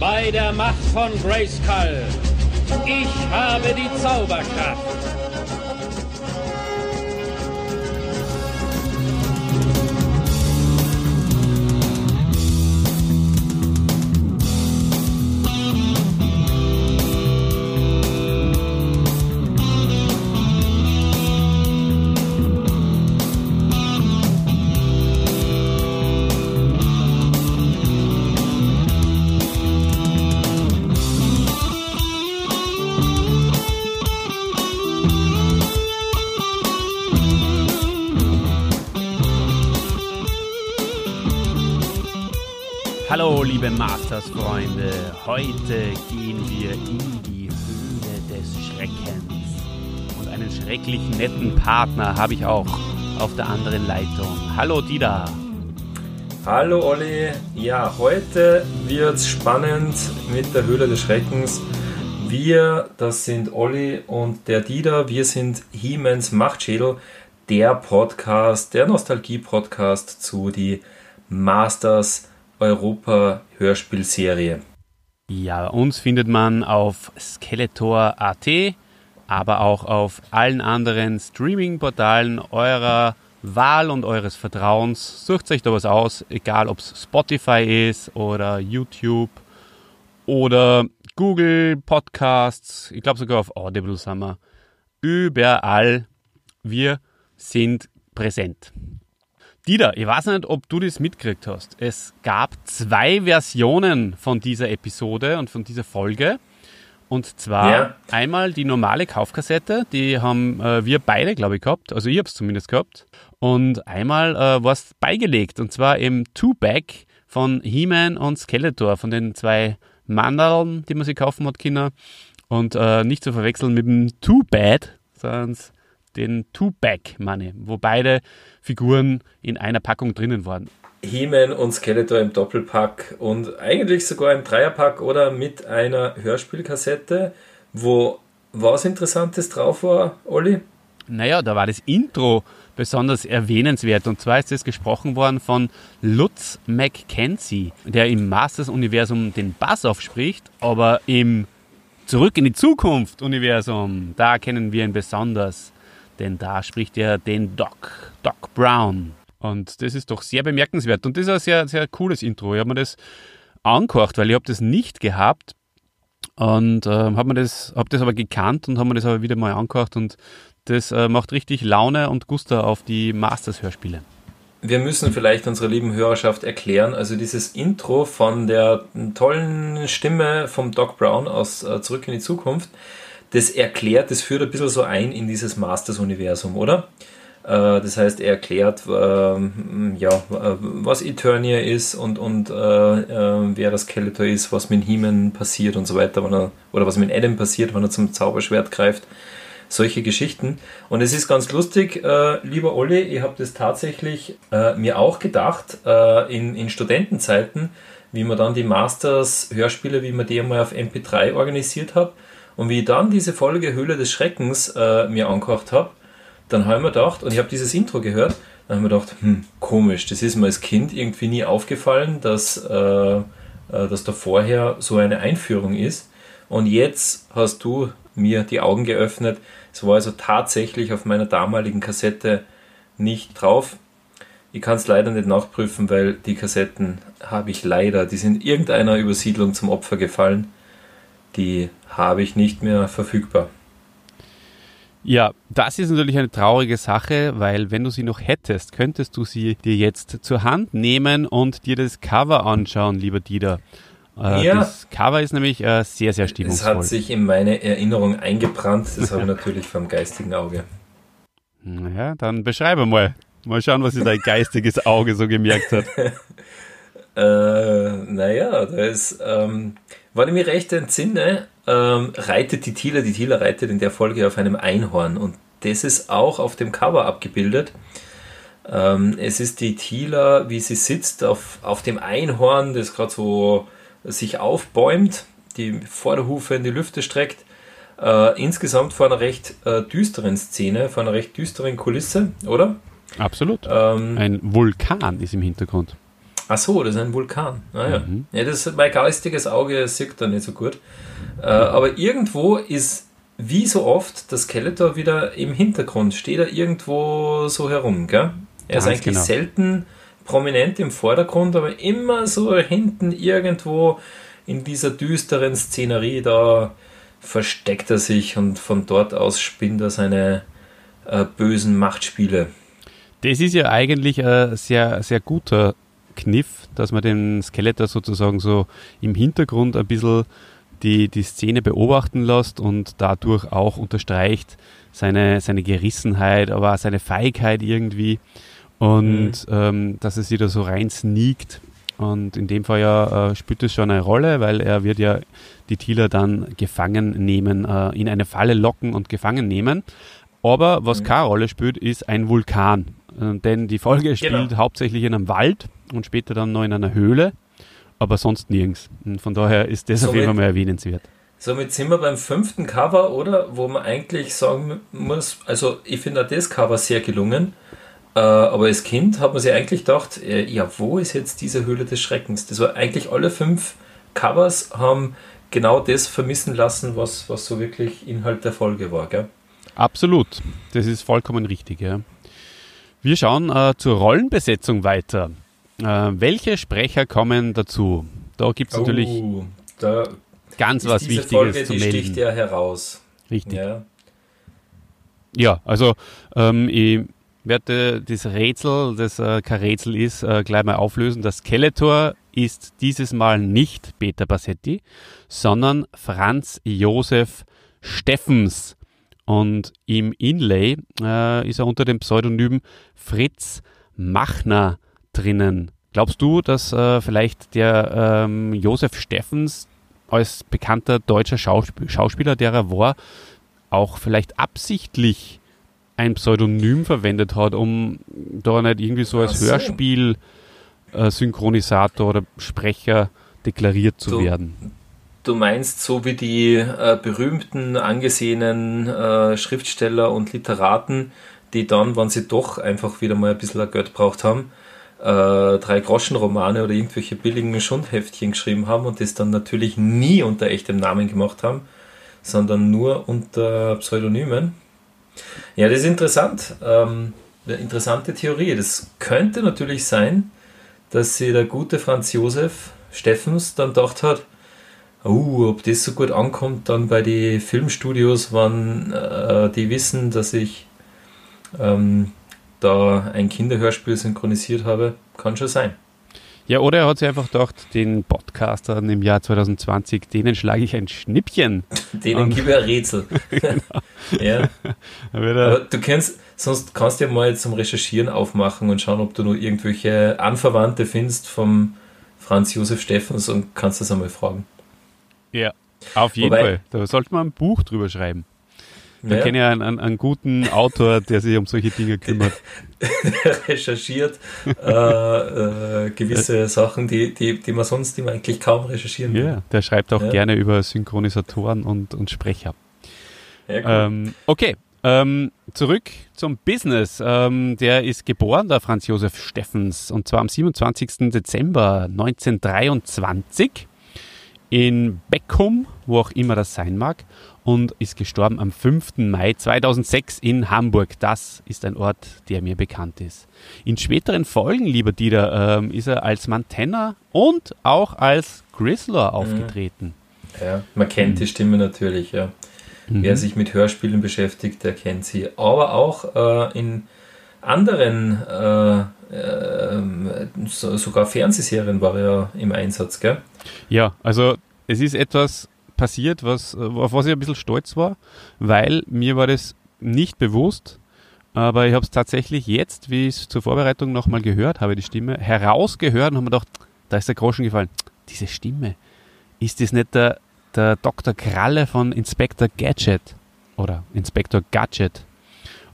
bei der Macht von Grayskull. Ich habe die Zauberkraft. Hallo, liebe Masters-Freunde. Heute gehen wir in die Höhle des Schreckens. Und einen schrecklich netten Partner habe ich auch auf der anderen Leitung. Hallo, Dida. Hallo, Olli. Ja, heute wird's spannend mit der Höhle des Schreckens. Wir, das sind Olli und der Dida. Wir sind Hiemens Machtschädel, der Podcast, der Nostalgie-Podcast zu die Masters Europa Hörspielserie. Ja, uns findet man auf Skeletor.at, aber auch auf allen anderen Streaming-Portalen eurer Wahl und eures Vertrauens. Sucht euch da was aus, egal ob es Spotify ist oder YouTube oder Google Podcasts. Ich glaube sogar auf Audible sind wir. Überall. Wir sind präsent. Dieter, ich weiß nicht, ob du das mitgekriegt hast. Es gab zwei Versionen von dieser Episode und von dieser Folge. Und zwar Ja. einmal die normale Kaufkassette, die haben äh, wir beide, glaube ich, gehabt. Also ich habe es zumindest gehabt. Und einmal äh, war es beigelegt. Und zwar im Two-Back von He-Man und Skeletor, von den zwei Mandeln, die man sich kaufen hat, Kinder. Und äh, nicht zu verwechseln mit dem Two-Bad, sondern den Two-Back Money, wo beide Figuren in einer Packung drinnen waren. He-Man und Skeletor im Doppelpack und eigentlich sogar im Dreierpack oder mit einer Hörspielkassette, wo was Interessantes drauf war, Olli? Naja, da war das Intro besonders erwähnenswert. Und zwar ist es gesprochen worden von Lutz McKenzie, der im Masters-Universum den Bass aufspricht, aber im Zurück in die Zukunft-Universum, da kennen wir ihn besonders. Denn da spricht er den Doc, Doc Brown. Und das ist doch sehr bemerkenswert. Und das ist ein sehr, sehr cooles Intro. Ich habe mir das angehört, weil ich habe das nicht gehabt. Und äh, habe mir das, hab das aber gekannt und habe mir das aber wieder mal angehört. Und das äh, macht richtig Laune und Guster auf die Masters-Hörspiele. Wir müssen vielleicht unserer lieben Hörerschaft erklären, also dieses Intro von der tollen Stimme vom Doc Brown aus äh, Zurück in die Zukunft, das erklärt, das führt ein bisschen so ein in dieses Masters-Universum, oder? Äh, das heißt, er erklärt, ähm, ja, äh, was Eternia ist und, und äh, äh, wer das Skeletor ist, was mit He-Man passiert und so weiter, er, oder was mit Adam passiert, wenn er zum Zauberschwert greift. Solche Geschichten. Und es ist ganz lustig, äh, lieber Olli, ich habe das tatsächlich äh, mir auch gedacht, in, in Studentenzeiten, wie man dann die Masters-Hörspiele, wie man die einmal auf MP3 organisiert habe. Und wie ich dann diese Folge Höhle des Schreckens äh, mir angehört habe, dann habe ich mir gedacht, und ich habe dieses Intro gehört, dann habe ich mir gedacht, hm, komisch, das ist mir als Kind irgendwie nie aufgefallen, dass, äh, äh, dass da vorher so eine Einführung ist. Und jetzt hast du mir die Augen geöffnet. Es war also tatsächlich auf meiner damaligen Kassette nicht drauf. Ich kann es leider nicht nachprüfen, weil die Kassetten habe ich leider, die sind irgendeiner Übersiedlung zum Opfer gefallen. Die habe ich nicht mehr verfügbar. Ja, das ist natürlich eine traurige Sache, weil wenn du sie noch hättest, könntest du sie dir jetzt zur Hand nehmen und dir das Cover anschauen, lieber Dieter. Äh, Ja. Das Cover ist nämlich äh, sehr, sehr Es stimmungsvoll. hat sich in meine Erinnerung eingebrannt. Das habe ich natürlich vom geistigen Auge. Ja, dann beschreibe mal. Mal schauen, was sich dein geistiges Auge so gemerkt hat. Äh, naja, da ist, ähm, wenn ich mich recht entsinne, ähm, reitet die Tila, die Tila reitet in der Folge auf einem Einhorn und das ist auch auf dem Cover abgebildet. Ähm, es ist die Tila, wie sie sitzt auf, auf dem Einhorn, das gerade so sich aufbäumt, die Vorderhufe in die Lüfte streckt. Äh, insgesamt vor einer recht äh, düsteren Szene, vor einer recht düsteren Kulisse, oder? Absolut. Ähm, Ein Vulkan ist im Hintergrund. Ach so, das ist ein Vulkan. Ah, ja. Mhm. ja, das mein geistiges Auge sieht da nicht so gut. Äh, aber irgendwo ist, wie so oft, das Skeletor wieder im Hintergrund. Steht er irgendwo so herum, gell? Er Ganz ist eigentlich genau. selten prominent im Vordergrund, aber immer so hinten irgendwo in dieser düsteren Szenerie, da versteckt er sich und von dort aus spinnt er seine äh, bösen Machtspiele. Das ist ja eigentlich ein sehr, sehr guter Kniff, dass man den Skeletor sozusagen so im Hintergrund ein bisschen die, die Szene beobachten lässt und dadurch auch unterstreicht seine, seine Gerissenheit, aber auch seine Feigheit irgendwie und mhm. ähm, dass es wieder so rein sneakt. Und in dem Fall ja äh, spielt es schon eine Rolle, weil er wird ja die Thieler dann gefangen nehmen, äh, in eine Falle locken und gefangen nehmen. Aber was mhm. keine Rolle spielt, ist ein Vulkan. Äh, denn die Folge genau. spielt hauptsächlich in einem Wald und später dann noch in einer Höhle, aber sonst nirgends. Und von daher ist das somit, auf jeden Fall mal erwähnenswert. Somit sind wir beim fünften Cover, oder? Wo man eigentlich sagen muss, also ich finde auch das Cover sehr gelungen. Äh, aber als Kind hat man sich eigentlich gedacht, äh, ja, wo ist jetzt diese Höhle des Schreckens? Das war eigentlich alle fünf Covers haben genau das vermissen lassen, was, was so wirklich Inhalt der Folge war, gell? Absolut. Das ist vollkommen richtig, ja. Wir schauen äh, zur Rollenbesetzung weiter. Äh, welche Sprecher kommen dazu? Da gibt es oh, natürlich ganz was Wichtiges Folge, zu melden. Die sticht ja heraus. Richtig. Ja, ja also ähm, ich werde das Rätsel, das äh, kein Rätsel ist, äh, gleich mal auflösen. Das Skeletor ist dieses Mal nicht Peter Bassetti, sondern Franz Josef Steffens. Und im Inlay äh, ist er unter dem Pseudonym Fritz Machner drinnen. Glaubst du, dass äh, vielleicht der ähm, Josef Steffens als bekannter deutscher Schausp Schauspieler, der er war, auch vielleicht absichtlich ein Pseudonym verwendet hat, um da nicht irgendwie so als Hörspiel äh, oder Sprecher deklariert zu du, werden. Du meinst, so wie die äh, berühmten, angesehenen äh, Schriftsteller und Literaten, die dann, wenn sie doch einfach wieder mal ein bisschen Geld braucht haben, äh, drei Groschenromane oder irgendwelche billigen Schundheftchen geschrieben haben und das dann natürlich nie unter echtem Namen gemacht haben, sondern nur unter Pseudonymen. Ja, das ist interessant. Ähm, eine interessante Theorie. Das könnte natürlich sein, dass sich der gute Franz Josef Steffens dann gedacht hat, uh, ob das so gut ankommt dann bei den Filmstudios, wann äh, die wissen, dass ich ähm, da ein Kinderhörspiel synchronisiert habe, kann schon sein. Ja, oder er hat sich einfach gedacht, den Podcastern im Jahr 2020, denen schlage ich ein Schnippchen. denen gebe ich ein Rätsel. genau. ja. Aber du kennst, sonst kannst du ja mal zum Recherchieren aufmachen und schauen, ob du nur irgendwelche Anverwandte findest vom Franz Josef Steffens und kannst das einmal fragen. Ja, auf jeden Wobei, Fall. Da sollte man ein Buch drüber schreiben. Da ja. kenne ich einen, einen, einen, guten Autor, der sich um solche Dinge kümmert. Der recherchiert äh, äh, gewisse Sachen, die, die, die man sonst man eigentlich kaum recherchieren will. Ja, der schreibt auch ja. gerne über Synchronisatoren und, und Sprecher. Ja, ähm, okay, ähm, zurück zum Business. Ähm, der ist geboren, der Franz Josef Steffens, und zwar am 27. Dezember 1923 in Beckum, wo auch immer das sein mag und ist gestorben am 5. Mai 2006 in Hamburg. Das ist ein Ort, der mir bekannt ist. In späteren Folgen, lieber Dieter, ähm, ist er als Mantenna und auch als Grizzler aufgetreten. Ja, man kennt mhm. die Stimme natürlich, ja. Mhm. Wer sich mit Hörspielen beschäftigt, der kennt sie. Aber auch äh, in anderen, äh, äh, so, sogar Fernsehserien war er im Einsatz, gell? Ja, also es ist etwas, passiert, was, auf was ich ein bisschen stolz war, weil mir war das nicht bewusst, aber ich habe es tatsächlich jetzt, wie ich es zur Vorbereitung nochmal gehört habe, die Stimme, herausgehört und habe mir gedacht, da ist der Groschen gefallen. Diese Stimme, ist das nicht der, der Dr. Kralle von Inspector Gadget oder Inspector Gadget?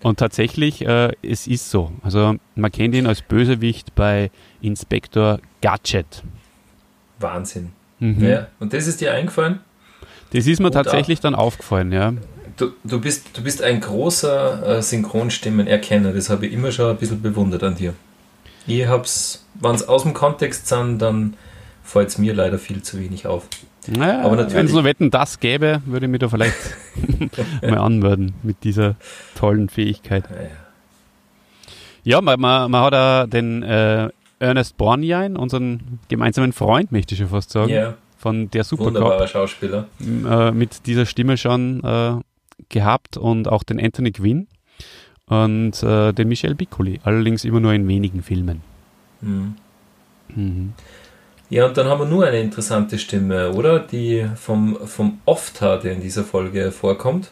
Und tatsächlich, äh, es ist so. Also man kennt ihn als Bösewicht bei Inspector Gadget. Wahnsinn. Mhm. Ja, und das ist dir eingefallen? Das ist mir tatsächlich dann aufgefallen, ja. Du, du, bist, du bist ein großer äh, Synchronstimmenerkenner, das habe ich immer schon ein bisschen bewundert an dir. Ich hab's, wenn es aus dem Kontext sind, dann fällt es mir leider viel zu wenig auf. Naja, aber natürlich. Wenn es nur Wetten das gäbe, würde ich mich da vielleicht mal anmelden mit dieser tollen Fähigkeit. Ja, ja. ja man, man, man, hat auch den äh, Ernest Borgnine, unseren gemeinsamen Freund, möchte ich schon fast sagen. Ja. Von der Supercop. Wunderbarer Schauspieler. Äh, mit dieser Stimme schon äh, gehabt und auch den Anthony Quinn und äh, den Michel Piccoli. Allerdings immer nur in wenigen Filmen. Mhm. Mhm. Ja, und dann haben wir nur eine interessante Stimme, oder? Die vom, vom Ofta, der in dieser Folge vorkommt.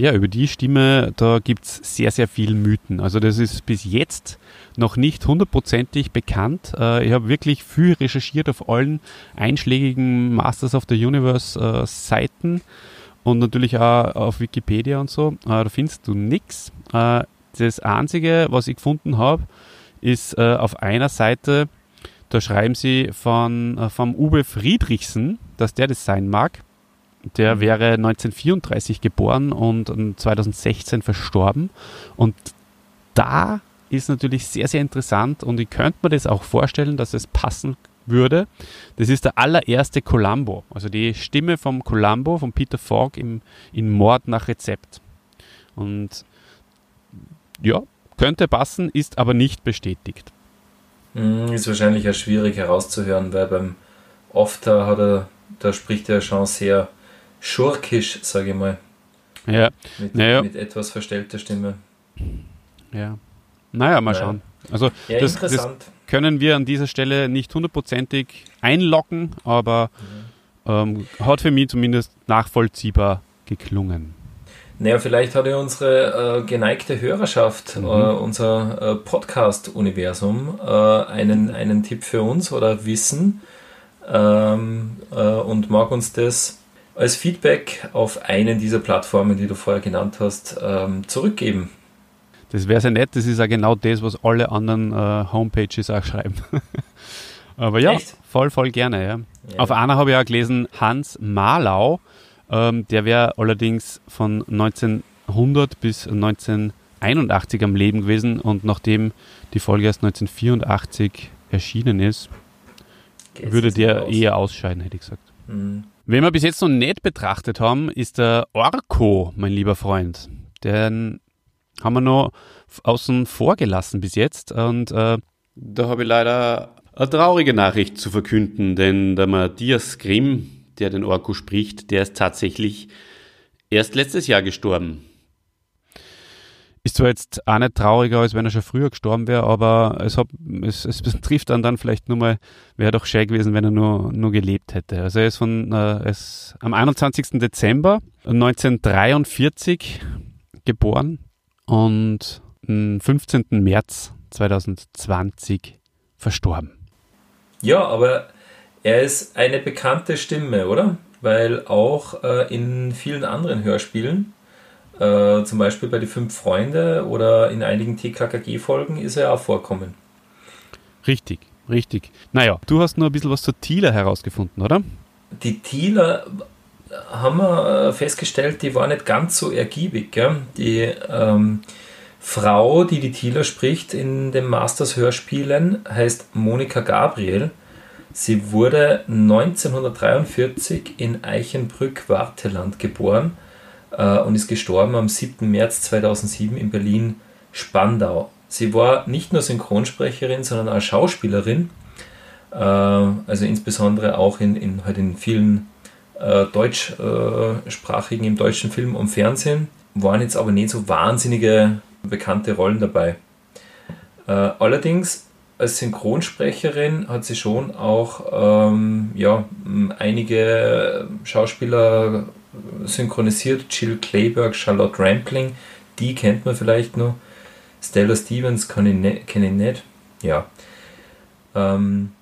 Ja, über die Stimme, da gibt es sehr, sehr viel Mythen. Also das ist bis jetzt noch nicht hundertprozentig bekannt. Äh, ich habe wirklich viel recherchiert auf allen einschlägigen Masters of the Universe äh, Seiten und natürlich auch auf Wikipedia und so. Äh, da findest du nichts. Das Einzige, was ich gefunden habe, ist auf einer Seite da schreiben sie von, vom Uwe Friedrichsen, dass der das sein mag. Der wäre 1934 geboren und 2016 verstorben. Und da ist natürlich sehr, sehr interessant und ich könnte mir das auch vorstellen, dass es passen würde. Das ist der allererste Columbo, also die Stimme vom Columbo, von Peter Falk im, in Mord nach Rezept. Und ja, könnte passen, ist aber nicht bestätigt. Hm, ist wahrscheinlich ja schwierig herauszuhören, weil beim Ofter hat er, da spricht er schon sehr schurkisch, sage ich mal. Ja. Mit, naja. mit etwas verstellter Stimme. Ja. Naja, mal schauen. Also ja, das, das, können wir an dieser Stelle nicht hundertprozentig einlocken, aber mhm. ähm, hat für mich zumindest nachvollziehbar geklungen. Naja, vielleicht hat ja unsere äh, geneigte Hörerschaft, mhm. äh, unser äh, Podcast-Universum, äh, einen, einen Tipp für uns oder Wissen ähm, äh, und mag uns das als Feedback auf einen dieser Plattformen, die du vorher genannt hast, ähm, zurückgeben. Das wäre sehr nett, das ist ja genau das, was alle anderen äh, Homepages auch schreiben. Aber ja, Echt? voll, voll gerne. Ja. ja. Auf einer habe ich auch gelesen, Hans Malau ähm, der wäre allerdings von 1900 bis 1981 am Leben gewesen und nachdem die Folge erst 1984 erschienen ist, Geht's würde der eher ausscheiden, hätte ich gesagt. Mhm. Wen wir bis jetzt noch nicht betrachtet haben, ist der Orko, mein lieber Freund. Den haben wir noch außen vor gelassen bis jetzt und äh, da habe ich leider eine traurige Nachricht zu verkünden, denn der Matthias Grimm, der den Orko spricht, der ist tatsächlich erst letztes Jahr gestorben. Ist zwar jetzt auch nicht trauriger, als wenn er schon früher gestorben wäre, aber es, hat, es, es trifft dann dann vielleicht nur mal, wäre doch schön gewesen, wenn er nur, nur gelebt hätte. Also er ist von, äh, ist am 21. Dezember 1943 geboren und am 15. März 2020 verstorben. Ja, aber er ist eine bekannte Stimme, oder? Weil auch äh, in vielen anderen Hörspielen, äh, zum Beispiel bei die Fünf Freunde oder in einigen TKKG-Folgen, ist er auch vorkommen. Richtig, richtig. Naja, du hast nur ein bisschen was zur Thieler herausgefunden, oder? Die Thieler haben wir äh, festgestellt, die war nicht ganz so ergiebig. Gell? Die ähm, Frau, die die Thieler spricht in den Masters-Hörspielen, heißt Monika Gabriel Sie wurde 1943 in Eichenbrück-Warteland geboren äh, und ist gestorben am 7. März 2007 in Berlin-Spandau. Sie war nicht nur Synchronsprecherin, sondern auch Schauspielerin, äh, also insbesondere auch in, in, halt in vielen äh, deutschsprachigen, im deutschen Film und Fernsehen, waren jetzt aber nicht so wahnsinnige bekannte Rollen dabei. Äh, allerdings als Synchronsprecherin hat sie schon auch ähm, ja, einige Schauspieler synchronisiert. Jill Clayburgh, Charlotte Rampling, die kennt man vielleicht noch. Stella Stevens kenne ich, ne, kenn ich nicht. Ja. Ähm,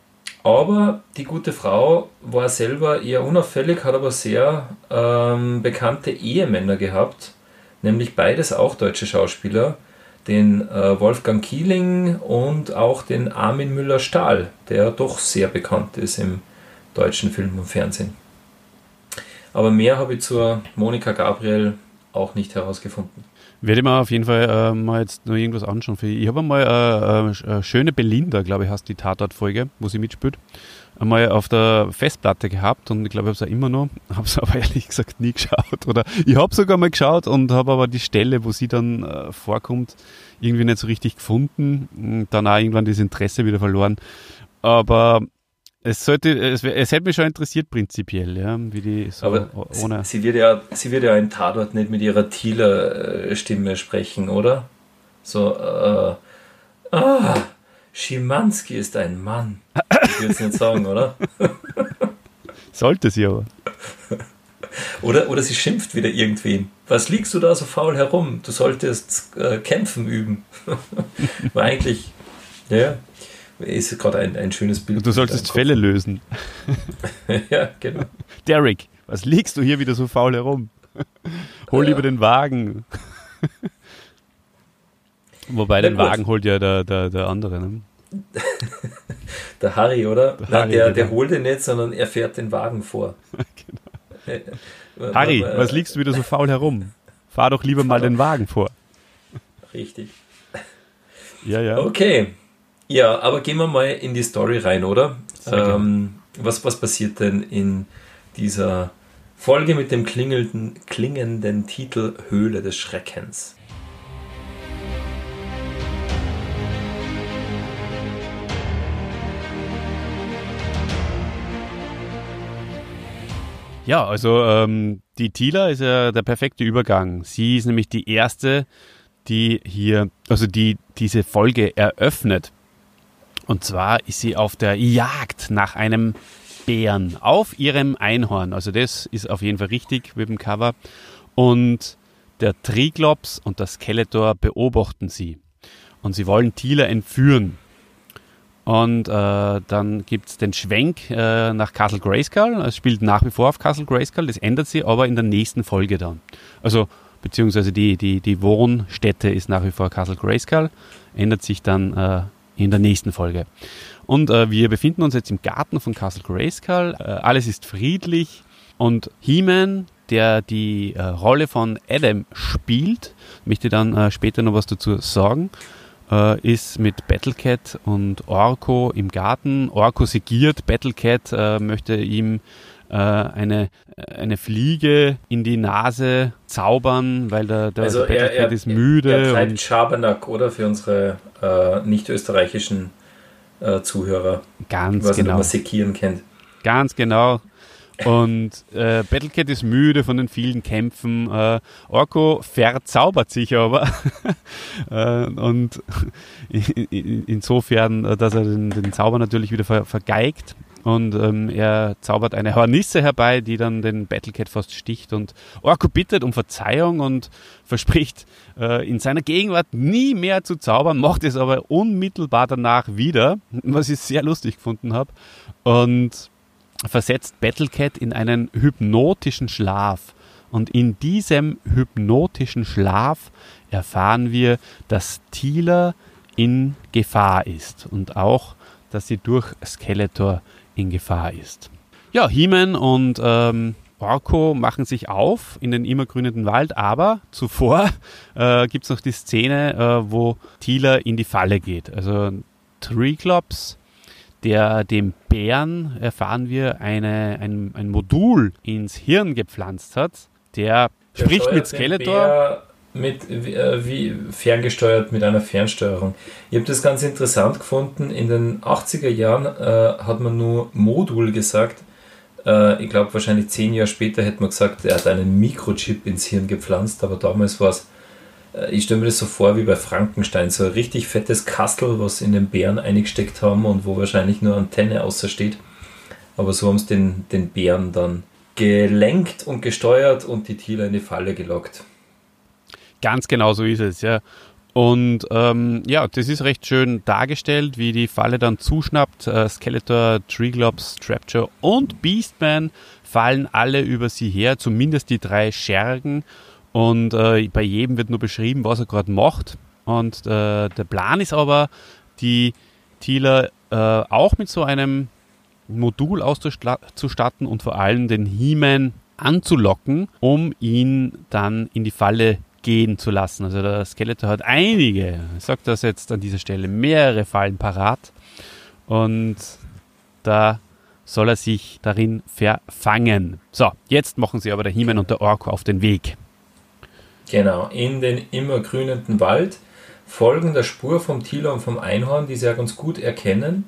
aber die gute Frau war selber eher unauffällig, hat aber sehr ähm, bekannte Ehemänner gehabt, nämlich beides auch deutsche Schauspieler den äh, Wolfgang Kieling und auch den Armin Müller-Stahl, der doch sehr bekannt ist im deutschen Film und Fernsehen. Aber mehr habe ich zur Monika Gabriel auch nicht herausgefunden. Werde ich mir auf jeden Fall äh, mal jetzt noch irgendwas anschauen. Für ich habe einmal äh, äh, schöne Belinda, glaube ich, heißt die Tatortfolge, wo sie mitspielt, einmal auf der Festplatte gehabt und ich glaube, ich habe es immer noch, habe es aber ehrlich gesagt nie geschaut. Oder ich habe sogar mal geschaut und habe aber die Stelle, wo sie dann äh, vorkommt, irgendwie nicht so richtig gefunden. Und dann auch irgendwann das Interesse wieder verloren. Aber es sollte, es, es hätte mich schon interessiert prinzipiell, ja, wie die so Aber ohne. Sie, sie, wird ja, sie wird ja im Tatort nicht mit ihrer Thieler-Stimme sprechen, oder? So, äh, ah, Schimanski ist ein Mann. Ich würde es nicht sagen, oder? Sollte sie aber. Oder, oder sie schimpft wieder irgendwen. Was liegst du da so faul herum? Du solltest äh, kämpfen üben. War eigentlich, ja, ist gerade ein, ein schönes Bild. Du solltest Fälle lösen. ja, genau. Derek, was liegst du hier wieder so faul herum? Hol lieber den Wagen. Wobei den Wagen holt ja der, der, der andere. Ne? der Harry, oder? Der, Harry, der, der, holt den nicht, sondern er fährt den Wagen vor. genau. Harry, was liegst du wieder so faul herum? Fahr doch lieber mal den Wagen vor. Richtig. Ja, ja. Okay. Ja, aber gehen wir mal in die Story rein, oder? Ähm, was, was passiert denn in dieser Folge mit dem klingenden, klingenden Titel Höhle des Schreckens? Ja, also ähm, die Tila ist ja der perfekte Übergang. Sie ist nämlich die erste, die hier, also die diese Folge eröffnet. Und zwar ist sie auf der Jagd nach einem Bären auf ihrem Einhorn. Also das ist auf jeden Fall richtig mit dem Cover. Und der Triglops und der Skeletor beobachten sie. Und sie wollen Tila entführen. Und äh, dann gibt es den Schwenk äh, nach Castle Grayskull. Es spielt nach wie vor auf Castle Grayskull. Das ändert sich aber in der nächsten Folge dann. Also, beziehungsweise die, die, die Wohnstätte ist nach wie vor Castle Grayskull. Ändert sich dann äh, in der nächsten Folge. Und äh, wir befinden uns jetzt im Garten von Castle Grayskull. Äh, alles ist friedlich. Und He-Man, der die äh, Rolle von Adam spielt, möchte dann äh, später noch was dazu sagen äh, ist mit Battlecat und Orko im Garten. Orko segiert, Battlecat äh, möchte ihm äh, eine, eine Fliege in die Nase zaubern, weil der, der also Battlecat er, er, ist müde. Er treibt Schabernack, oder? Für unsere äh, nicht österreichischen äh, Zuhörer. Ganz was genau. Was man segieren kennt. Ganz genau. Und äh, Battlecat ist müde von den vielen Kämpfen. Äh, Orko verzaubert sich aber. äh, und in, insofern, äh, dass er den, den, Zauber natürlich wieder ver, vergeigt. Und ähm, er zaubert eine Hornisse herbei, die dann den Battlecat fast sticht. Und Orko bittet um Verzeihung und verspricht, äh, in seiner Gegenwart nie mehr zu zaubern, macht es aber unmittelbar danach wieder, was ich sehr lustig gefunden habe. Und versetzt Battlecat in einen hypnotischen Schlaf. Und in diesem hypnotischen Schlaf erfahren wir, dass Tila in Gefahr ist und auch, dass sie durch Skeletor in Gefahr ist. Ja, He-Man und ähm, Orko machen sich auf in den immergrünenden Wald, aber zuvor äh, gibt es noch die Szene, äh, wo Tila in die Falle geht. Also Triclops der dem Bären, erfahren wir, eine, ein, ein Modul ins Hirn gepflanzt hat. Der, der spricht mit Skeletor. Mit, äh, wie ferngesteuert mit einer Fernsteuerung. Ich habe das ganz interessant gefunden. In den 80er Jahren äh, hat man nur Modul gesagt. Äh, ich glaube, wahrscheinlich zehn Jahre später hätte man gesagt, er hat einen Mikrochip ins Hirn gepflanzt, aber damals war es äh, ich stelle mir das so vor wie bei Frankenstein, so ein richtig fettes Kastel, was in den Bären eingesteckt haben und wo wahrscheinlich nur Antenne außer steht. Aber so haben sie den, den Bären dann gelenkt und gesteuert und die Tiere in die Falle gelockt. Ganz genau so ist es, ja. Und ähm, ja, das ist recht schön dargestellt, wie die Falle dann zuschnappt. Äh, Skeletor, Triglops, Trapjaw und Beastman fallen alle über sie her, zumindest die drei Schergen. Und äh, bei jedem wird nur beschrieben, was er gerade macht. Und äh, der Plan ist aber, die Thieler äh, auch mit so einem Modul auszustatten und vor allem den He-Man anzulocken, um ihn dann in die Falle gehen zu lassen. Also der Skeletor hat einige, ich sage das jetzt an dieser Stelle, mehrere Fallen parat und da soll er sich darin verfangen. So, jetzt machen sie aber der Himen und der Orko auf den Weg. Genau, in den immergrünenden Wald, folgen der Spur vom Tiler und vom Einhorn, die sie ja ganz gut erkennen.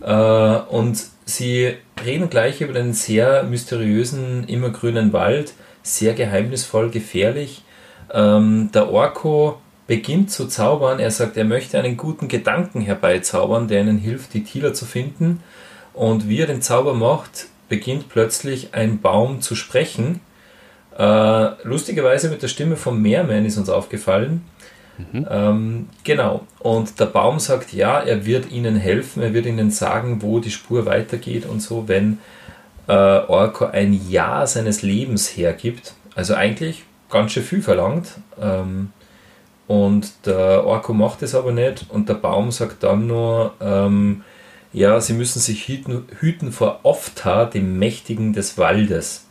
Äh, und sie reden gleich über den sehr mysteriösen immergrünen Wald, sehr geheimnisvoll, gefährlich. Ähm, der Orko beginnt zu zaubern. Er sagt, er möchte einen guten Gedanken herbeizaubern, der ihnen hilft, die Tieler zu finden. Und wie er den Zauber macht, beginnt plötzlich ein Baum zu sprechen. Äh, lustigerweise mit der Stimme vom Meerman ist uns aufgefallen. Mhm. Ähm, genau. Und der Baum sagt, ja, er wird ihnen helfen, er wird ihnen sagen, wo die Spur weitergeht und so, wenn äh, Orko ein Jahr seines Lebens hergibt. Also eigentlich ganz schön viel verlangt. Ähm, und der Orko macht es aber nicht und der Baum sagt dann nur, ähm, ja, sie müssen sich hüten, hüten vor Ofta, dem Mächtigen des Waldes.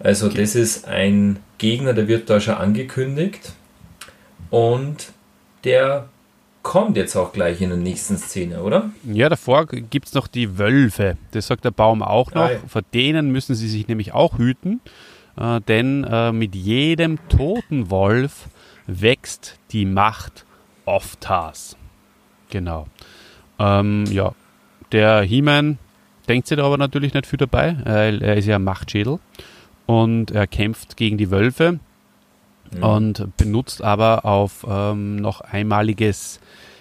Also okay. das ist ein Gegner, der wird da schon angekündigt und der kommt jetzt auch gleich in der nächsten Szene, oder? Ja, davor gibt es noch die Wölfe. Das sagt der Baum auch noch. Ah, ja. Vor denen müssen sie sich nämlich auch hüten, äh, denn äh, mit jedem toten Wolf wächst die Macht Oftas. Genau. Ähm, ja, der He-Man denkt sich da aber natürlich nicht viel dabei. Er, er ist ja ein Machtschädel und er kämpft gegen die Wölfe mhm. und benutzt aber auf ähm, noch einmaliges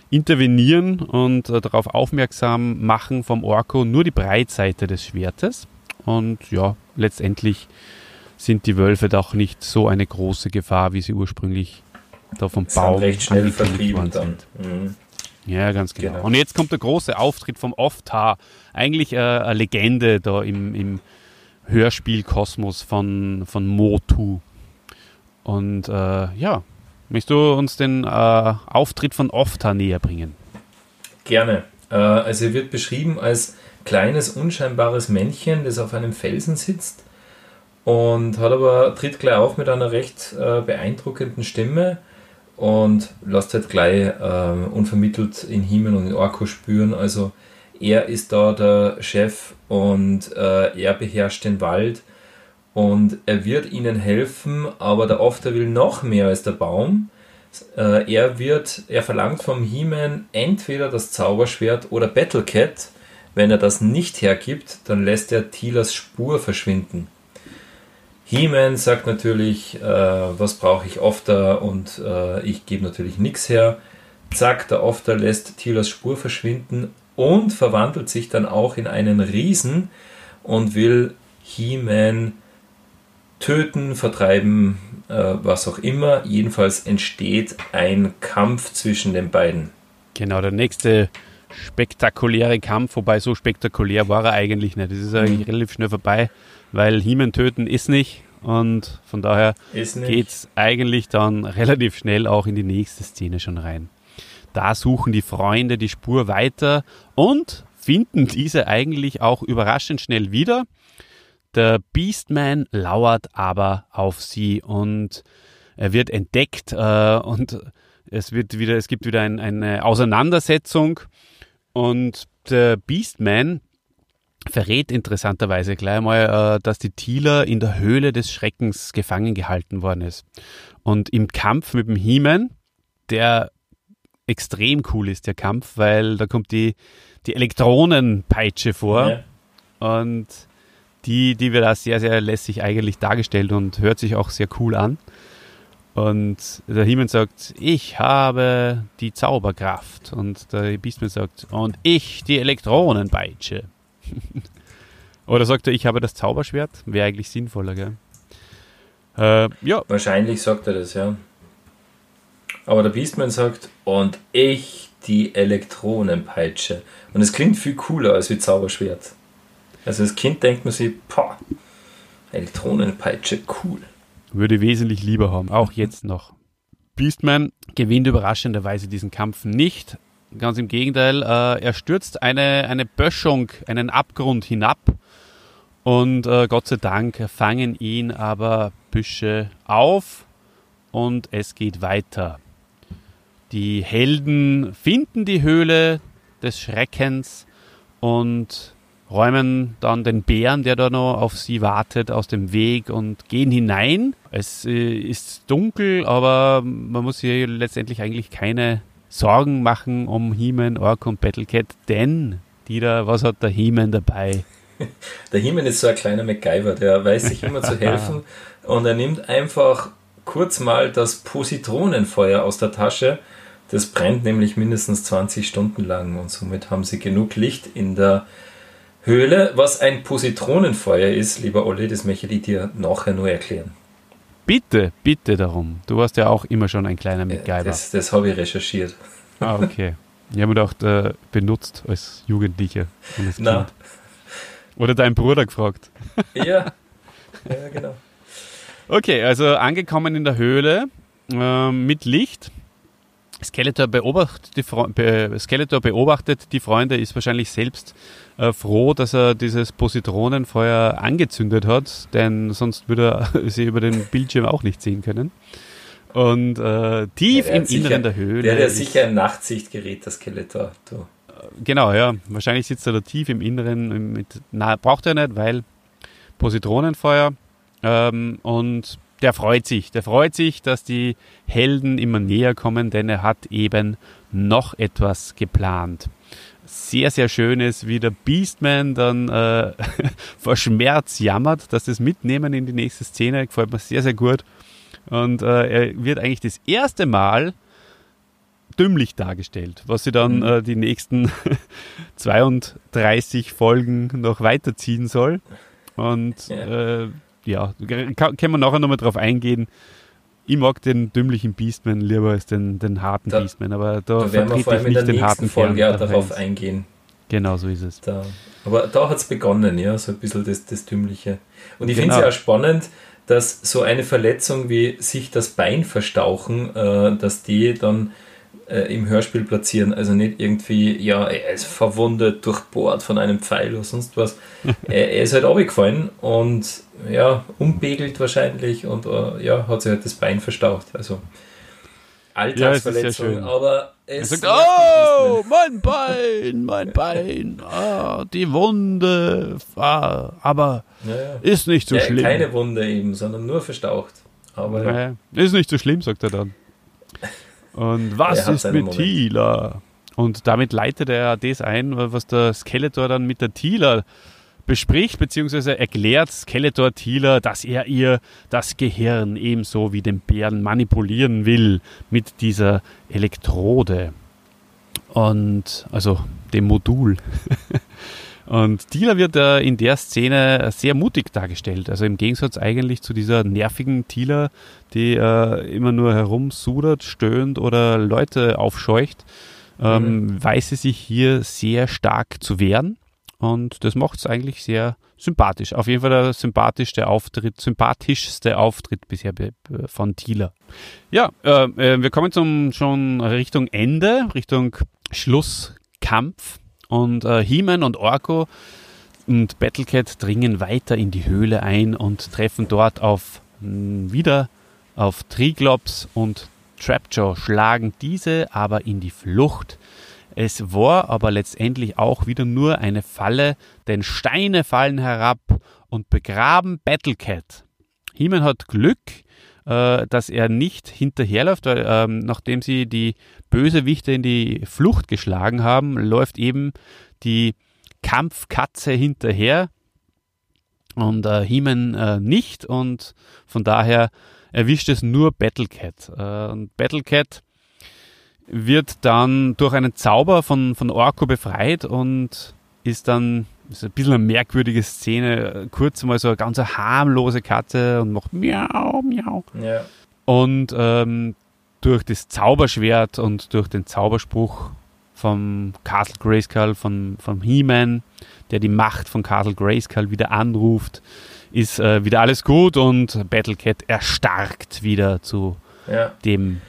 Intervenieren und äh, darauf aufmerksam machen vom Orko nur die Breitseite des Schwertes. Und ja, letztendlich sind die Wölfe doch nicht so eine große Gefahr, wie sie ursprünglich da vom Baum recht schnell vertrieben dann. Mhm. Ja, ganz genau. genau. Und jetzt kommt der große Auftritt vom Oftar. Eigentlich äh, eine Legende da im, im Hörspielkosmos von, von Motu. Und äh, ja, möchtest du uns den äh, Auftritt von Oftar näher bringen? Gerne. Äh, also er wird beschrieben als kleines, unscheinbares Männchen, das auf einem Felsen sitzt und hat aber tritt gleich auf mit einer recht äh, beeindruckenden Stimme und lasst halt gleich äh, unvermittelt in Himmel und in Orko spüren. Also er ist da der Chef und äh, er beherrscht den Wald und er wird ihnen helfen, aber der Ofter will noch mehr als der Baum. Äh, er wird, er verlangt vom He-Man entweder das Zauberschwert oder Battlecat. Wenn er das nicht hergibt, dann lässt er Tilas Spur verschwinden. He-Man sagt natürlich, äh, was brauche ich Ofter und äh, ich gebe natürlich nichts her. Zack, der Ofter lässt Tilas Spur verschwinden und verwandelt sich dann auch in einen Riesen und will He-Man töten, vertreiben, äh, was auch immer. Jedenfalls entsteht ein Kampf zwischen den beiden. Genau, der nächste spektakuläre Kampf, wobei so spektakulär war er eigentlich nicht. Das ist eigentlich mhm. relativ schnell vorbei, weil He-Man töten ist nicht und von daher geht es eigentlich dann relativ schnell auch in die nächste Szene schon rein. Da suchen die Freunde die Spur weiter und finden diese eigentlich auch überraschend schnell wieder. Der Beastman lauert aber auf sie und er wird entdeckt äh, und es wird wieder, es gibt wieder ein, eine Auseinandersetzung und der Beastman verrät interessanterweise gleich mal, äh, dass die Thieler in der Höhle des Schreckens gefangen gehalten worden ist. Und im Kampf mit dem He-Man, der extrem cool ist, der Kampf, weil da kommt die, die Elektronenpeitsche vor. Ja. Und die, die wird da sehr, sehr lässig eigentlich dargestellt und hört sich auch sehr cool an. Und der Himmel sagt, ich habe die Zauberkraft. Und der Beastman sagt, und ich die Elektronenpeitsche. Oder sagt er, ich habe das Zauberschwert? Wäre eigentlich sinnvoller, gell? Äh, ja. Wahrscheinlich sagt er das, ja. Aber der Beastman sagt, und ich die Elektronenpeitsche. Und es klingt viel cooler als wie Zauberschwert. Also als Kind denkt man sich, boah, Elektronenpeitsche, cool. Würde wesentlich lieber haben, auch jetzt noch. Beastman gewinnt überraschenderweise diesen Kampf nicht. Ganz im Gegenteil, äh, er stürzt eine, eine Böschung, einen Abgrund hinab Und äh, Gott sei Dank fangen ihn aber Büsche auf und es geht weiter. Die Helden finden die Höhle des Schreckens und räumen dann den Bären, der da noch auf sie wartet, aus dem Weg und gehen hinein. Es äh, ist dunkel, aber man muss hier letztendlich eigentlich keine Sorgen machen um He-Man, Ork und Battlecat, denn Dieter, was hat der He-Man dabei? Der He-Man ist so ein kleiner MacGyver, der weiß sich immer zu helfen und er nimmt einfach kurz mal das Positronenfeuer aus der Tasche. Das brennt nämlich mindestens 20 Stunden lang und somit haben sie genug Licht in der Höhle. Was ein Positronenfeuer ist, lieber Olli, das möchte ich dir nachher nur erklären. Bitte, bitte darum. Du warst ja auch immer schon ein kleiner MacGyver. Das, das habe ich recherchiert. Ah, okay. Ich habe mir gedacht, äh, benutzt als Jugendlicher als Na. Oder dein Bruder gefragt. ja, ja, genau. Okay, also angekommen in der Höhle ähm, mit Licht. Skeletor beobachtet, die Fre be Skeletor beobachtet die Freunde, ist wahrscheinlich selbst äh, froh, dass er dieses Positronenfeuer angezündet hat, denn sonst würde er sie über den Bildschirm auch nicht sehen können. Und äh, tief Der im sicher- Inneren der Höhle. Der hat ja sicher ein Nachtsichtgerät, das Skeletor. Du. Genau, ja. Wahrscheinlich sitzt er da tief im Inneren. Mit, na, braucht er nicht, weil Positronenfeuer. Ähm, und der freut sich. Der freut sich, dass die Helden immer näher kommen, denn er hat eben noch etwas geplant. Sehr, sehr schön ist, wie der Beastman dann äh, vor Schmerz jammert, dass das mitnehmen in die nächste Szene. Gefällt mir sehr, sehr gut. Und äh, er wird eigentlich das erste Mal dümmlich dargestellt, was sie dann Mhm. äh, die nächsten 32 Folgen noch weiterziehen soll. Und Ja. ja, äh, ja kann, können wir nachher nochmal drauf eingehen. Ich mag den dümmlichen Beastman lieber als den, den harten Da- Beastman, aber da, Da werden wir vor allem in der nächsten Folge Kern der darauf Fans. eingehen. Genau so ist es. Da. Aber da hat es begonnen, ja, so ein bisschen das, das Dümmliche. Und ich Genau. finde es ja auch spannend, dass so eine Verletzung wie sich das Bein verstauchen, äh, dass die dann äh, im Hörspiel platzieren. Also nicht irgendwie, ja, er ist verwundet, durchbohrt von einem Pfeil oder sonst was. er, er ist halt runtergefallen und ja, umbegelt wahrscheinlich und äh, ja, hat sich halt das Bein verstaucht. Also Alltagsverletzung, schön. aber Er es sagt, nervt mich oh, mein Bein, mein Bein, ah, die Wunde, ah, aber. Ja, ja. ist nicht so ja, schlimm. Keine Wunde eben, sondern nur verstaucht. Aber ja. Ist nicht so schlimm, sagt er dann. Und was ist mit Moment. Tila? Und damit leitet er das ein, was der Skeletor dann mit der Tila bespricht, beziehungsweise erklärt Skeletor Tila, dass er ihr das Gehirn ebenso wie den Bären manipulieren will mit dieser Elektrode. Und also dem Modul. Und Tila wird äh, in der Szene sehr mutig dargestellt. Also im Gegensatz eigentlich zu dieser nervigen Tila, die äh, immer nur herumsudert, stöhnt oder Leute aufscheucht, ähm, weiß sie sich hier sehr stark zu wehren. Und das macht es eigentlich sehr sympathisch. Auf jeden Fall der sympathischste Auftritt, sympathischste Auftritt bisher von Tila. Ja, äh, äh, wir kommen zum schon Richtung Ende, Richtung Schlusskampf. Und äh, He-Man und Orko und Battlecat dringen weiter in die Höhle ein und treffen dort auf mh, wieder auf Triglops und Trapjaw, schlagen diese aber in die Flucht. Es war aber letztendlich auch wieder nur eine Falle, denn Steine fallen herab und begraben Battlecat. He-Man hat Glück, äh, dass er nicht hinterherläuft, weil ähm, nachdem sie die Bösewichte in die Flucht geschlagen haben, läuft eben die Kampfkatze hinterher und äh, He-Man äh, nicht und von daher erwischt es nur Battlecat. Äh, und Battlecat wird dann durch einen Zauber von, von Orko befreit und ist dann ist ein bisschen eine merkwürdige Szene, kurz mal so eine ganz harmlose Katze und macht miau, miau. Ja. Und ähm, durch das Zauberschwert und durch den Zauberspruch vom Castle Grayskull, von, vom He-Man, der die Macht von Castle Grayskull wieder anruft, ist äh, wieder alles gut und Battlecat erstarkt wieder zu Ja. dem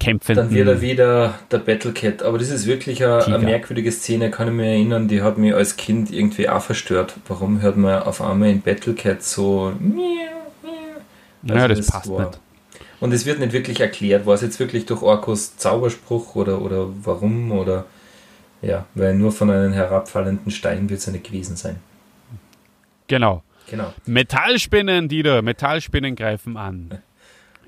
kämpfenden. Dann wird er wieder der Battlecat. Aber das ist wirklich eine, eine merkwürdige Szene, kann ich mir erinnern, die hat mich als Kind irgendwie auch verstört. Warum hört man auf einmal in Battlecat so. Also das, das passt war. nicht. Und es wird nicht wirklich erklärt, war es jetzt wirklich durch Orkos Zauberspruch oder, oder warum oder ja, weil nur von einem herabfallenden Stein wird es ja nicht gewesen sein. Genau. genau. Metallspinnen, Dieter, Metallspinnen greifen an.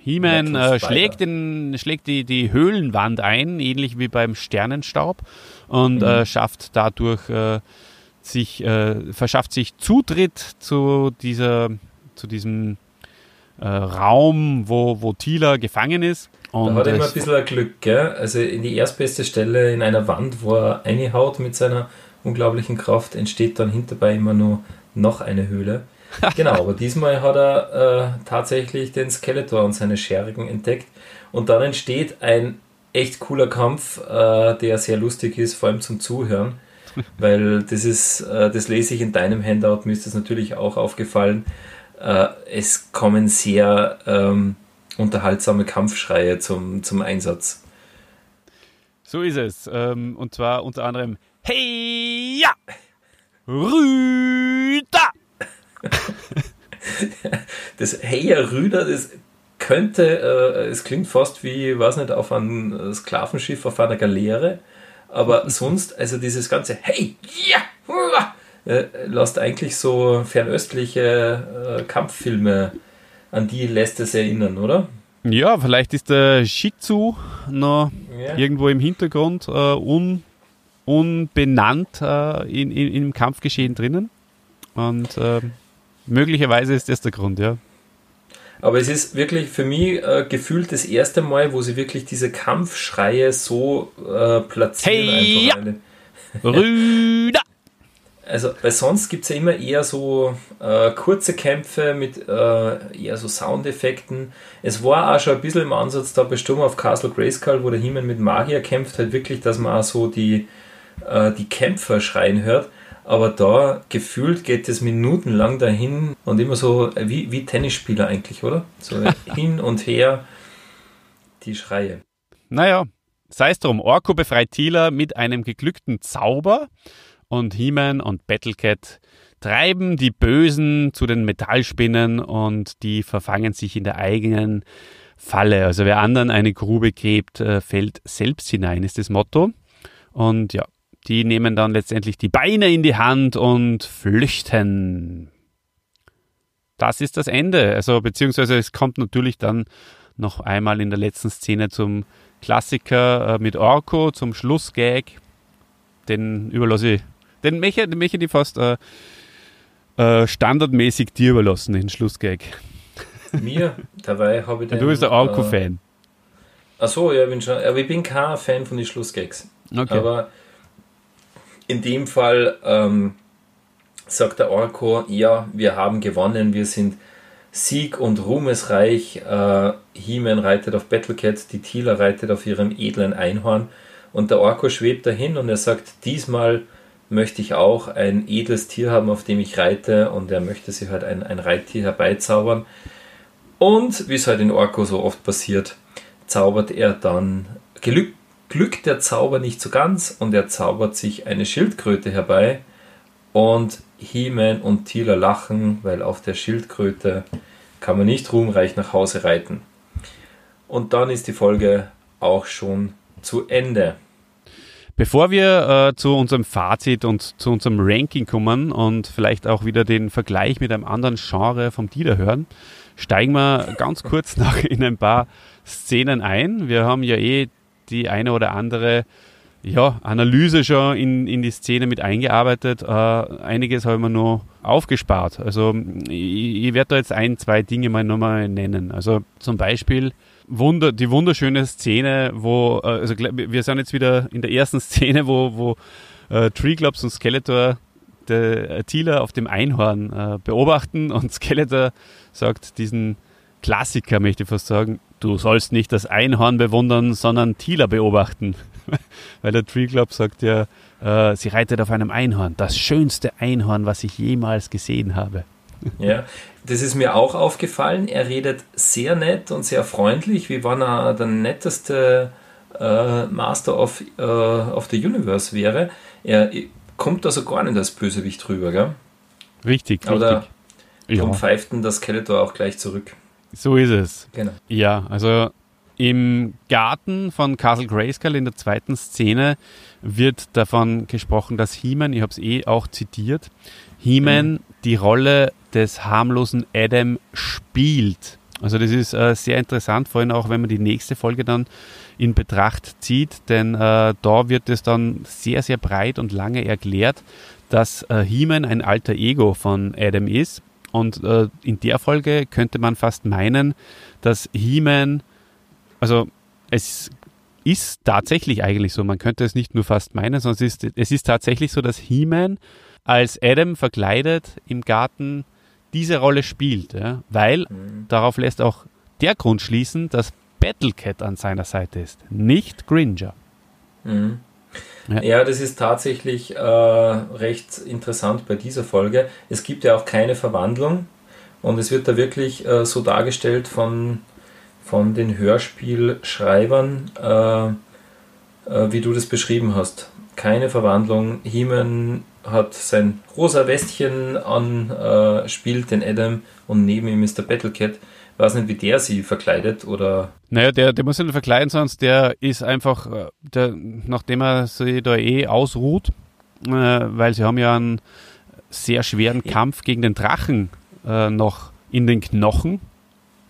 He-Man äh, schlägt, den, schlägt die, die Höhlenwand ein, ähnlich wie beim Sternenstaub, und mhm. äh, schafft dadurch äh, sich, äh, verschafft sich Zutritt zu dieser, zu diesem äh, Raum, wo, wo Tila gefangen ist. Und da hat er immer ein bisschen Glück, gell? Also in die erstbeste Stelle in einer Wand, wo er eine Haut mit seiner unglaublichen Kraft, entsteht dann hinterbei immer nur noch eine Höhle. genau, aber diesmal hat er äh, tatsächlich den Skeletor und seine Schergen entdeckt. Und dann entsteht ein echt cooler Kampf, äh, der sehr lustig ist, vor allem zum Zuhören. Weil das ist, äh, das lese ich in deinem Handout, mir ist das natürlich auch aufgefallen. Äh, es kommen sehr ähm, unterhaltsame Kampfschreie zum, zum Einsatz. So ist es. Ähm, und zwar unter anderem Hey ja! Rüder! das Heyer Rüder, das könnte, äh, es klingt fast wie, weiß nicht, auf einem Sklavenschiff, auf einer Galeere, aber sonst, also dieses ganze Hey, ja, äh, lässt eigentlich so fernöstliche äh, Kampffilme, an die lässt es erinnern, oder? Ja, vielleicht ist der Shizu noch ja. irgendwo im Hintergrund äh, un, unbenannt äh, in, in, im Kampfgeschehen drinnen. Und äh, möglicherweise ist das der Grund, ja. Aber es ist wirklich für mich äh, gefühlt das erste Mal, wo sie wirklich diese Kampfschreie so äh, platzieren. Hey, ja. Rüder! Also, weil sonst gibt es ja immer eher so äh, kurze Kämpfe mit äh, eher so Soundeffekten. Es war auch schon ein bisschen im Ansatz da bestimmt auf Castle Grayskull, wo der Himmel mit Magier kämpft, halt wirklich, dass man auch so die, äh, die Kämpfer schreien hört. Aber da gefühlt geht es minutenlang dahin und immer so wie, wie Tennisspieler eigentlich, oder? So hin und her die Schreie. Naja, sei es drum, Orko befreit Tila mit einem geglückten Zauber und He-Man und Battlecat treiben die Bösen zu den Metallspinnen und die verfangen sich in der eigenen Falle. Also wer anderen eine Grube gräbt, äh, fällt selbst hinein, ist das Motto. Und ja, die nehmen dann letztendlich die Beine in die Hand und flüchten. Das ist das Ende. Also, beziehungsweise es kommt natürlich dann noch einmal in der letzten Szene zum Klassiker äh, mit Orko, zum Schlussgag. Den überlasse ich, den möchte, den möchte ich fast äh, äh, standardmäßig dir überlassen, den Schlussgag. Mir? Dabei habe ich den. Du bist der Orko-Fan. Äh, Achso, ja, ich bin schon. Aber ich bin kein Fan von den Schlussgags. Okay. Aber in dem Fall ähm, sagt der Orko, ja, wir haben gewonnen, wir sind Sieg und ruhmesreich. Äh, He-Man reitet auf Battlecat, die Tila reitet auf ihrem edlen Einhorn und der Orko schwebt dahin und er sagt, diesmal möchte ich auch ein edles Tier haben, auf dem ich reite und er möchte sich halt ein, ein Reittier herbeizaubern. Und wie es halt in Orko so oft passiert, zaubert er dann Glück glückt der Zauber nicht so ganz und er zaubert sich eine Schildkröte herbei und He-Man und Tila lachen, weil auf der Schildkröte kann man nicht ruhmreich nach Hause reiten. Und dann ist die Folge auch schon zu Ende. Bevor wir äh, zu unserem Fazit und zu unserem Ranking kommen und vielleicht auch wieder den Vergleich mit einem anderen Genre vom Dieter hören, steigen wir ganz kurz noch in ein paar Szenen ein. Wir haben ja eh die eine oder andere ja, Analyse schon in, in die Szene mit eingearbeitet. Äh, einiges habe ich mir noch aufgespart. Also ich, ich werde da jetzt ein, zwei Dinge mal nochmal nennen. Also zum Beispiel Wunder, die wunderschöne Szene, wo, äh, also wir sind jetzt wieder in der ersten Szene, wo, wo äh, Treeclops und Skeletor der Tila auf dem Einhorn äh, beobachten und Skeletor sagt diesen Klassiker, möchte ich fast sagen, du sollst nicht das Einhorn bewundern, sondern Tila beobachten. Weil der Tree Club sagt ja, äh, sie reitet auf einem Einhorn, das schönste Einhorn, was ich jemals gesehen habe. Ja, das ist mir auch aufgefallen. Er redet sehr nett und sehr freundlich, wie wenn er der netteste äh, Master of, äh, of the Universe wäre. Er kommt also gar nicht als Bösewicht rüber, gell? Richtig, Oder richtig. Darum Ja, pfeift ihn das Skeletor auch gleich zurück. So ist es. Genau. Ja, also im Garten von Castle Grayskull in der zweiten Szene wird davon gesprochen, dass He-Man, ich habe es eh auch zitiert, He-Man die Rolle des harmlosen Adam spielt. Also das ist äh, sehr interessant, vor allem auch wenn man die nächste Folge dann in Betracht zieht, denn äh, da wird es dann sehr, sehr breit und lange erklärt, dass äh, He-Man ein alter Ego von Adam ist. Und äh, in der Folge könnte man fast meinen, dass He-Man, also es ist tatsächlich eigentlich so, man könnte es nicht nur fast meinen, sondern es ist, es ist tatsächlich so, dass He-Man als Adam verkleidet im Garten diese Rolle spielt, ja? weil darauf lässt auch der Grund schließen, dass Battlecat an seiner Seite ist, nicht Gringer. Mhm. Ja. Ja. das ist tatsächlich äh, recht interessant bei dieser Folge. Es gibt ja auch keine Verwandlung und es wird da wirklich äh, so dargestellt von, von den Hörspielschreibern, äh, äh, wie du das beschrieben hast. Keine Verwandlung. He-Man hat sein rosa Westchen an, äh, spielt den Adam und neben ihm ist der Battlecat. Ich weiß nicht, wie der sie verkleidet oder Naja, der, der muss sich nicht verkleiden, sonst der ist einfach, äh, der, nachdem er sich da eh ausruht, äh, weil sie haben ja einen sehr schweren Kampf gegen den Drachen äh, noch in den Knochen,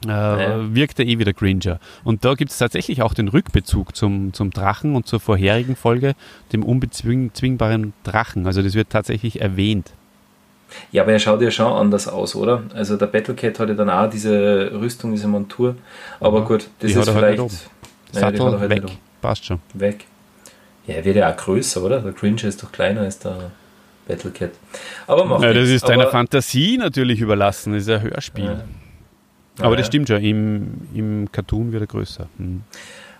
äh, Ja. wirkt er eh wieder Gringer. Und da gibt es tatsächlich auch den Rückbezug zum, zum Drachen und zur vorherigen Folge, dem unbezwingbaren Drachen. Also das wird tatsächlich erwähnt. Ja, aber er schaut ja schon anders aus, oder? Also der Battlecat hat ja dann auch diese Rüstung, diese Montur. Aber Ja, gut, das ist halt vielleicht. Naja, die Sattel er halt weg, passt schon. weg. Ja, er wird ja auch größer, oder? Der Cringer ist doch kleiner als der Battlecat. Aber macht Ja, das ist deiner aber, Fantasie natürlich überlassen, das ist ein Hörspiel. Ja. Aber das Ja. stimmt schon, im, im Cartoon wird er größer. Hm.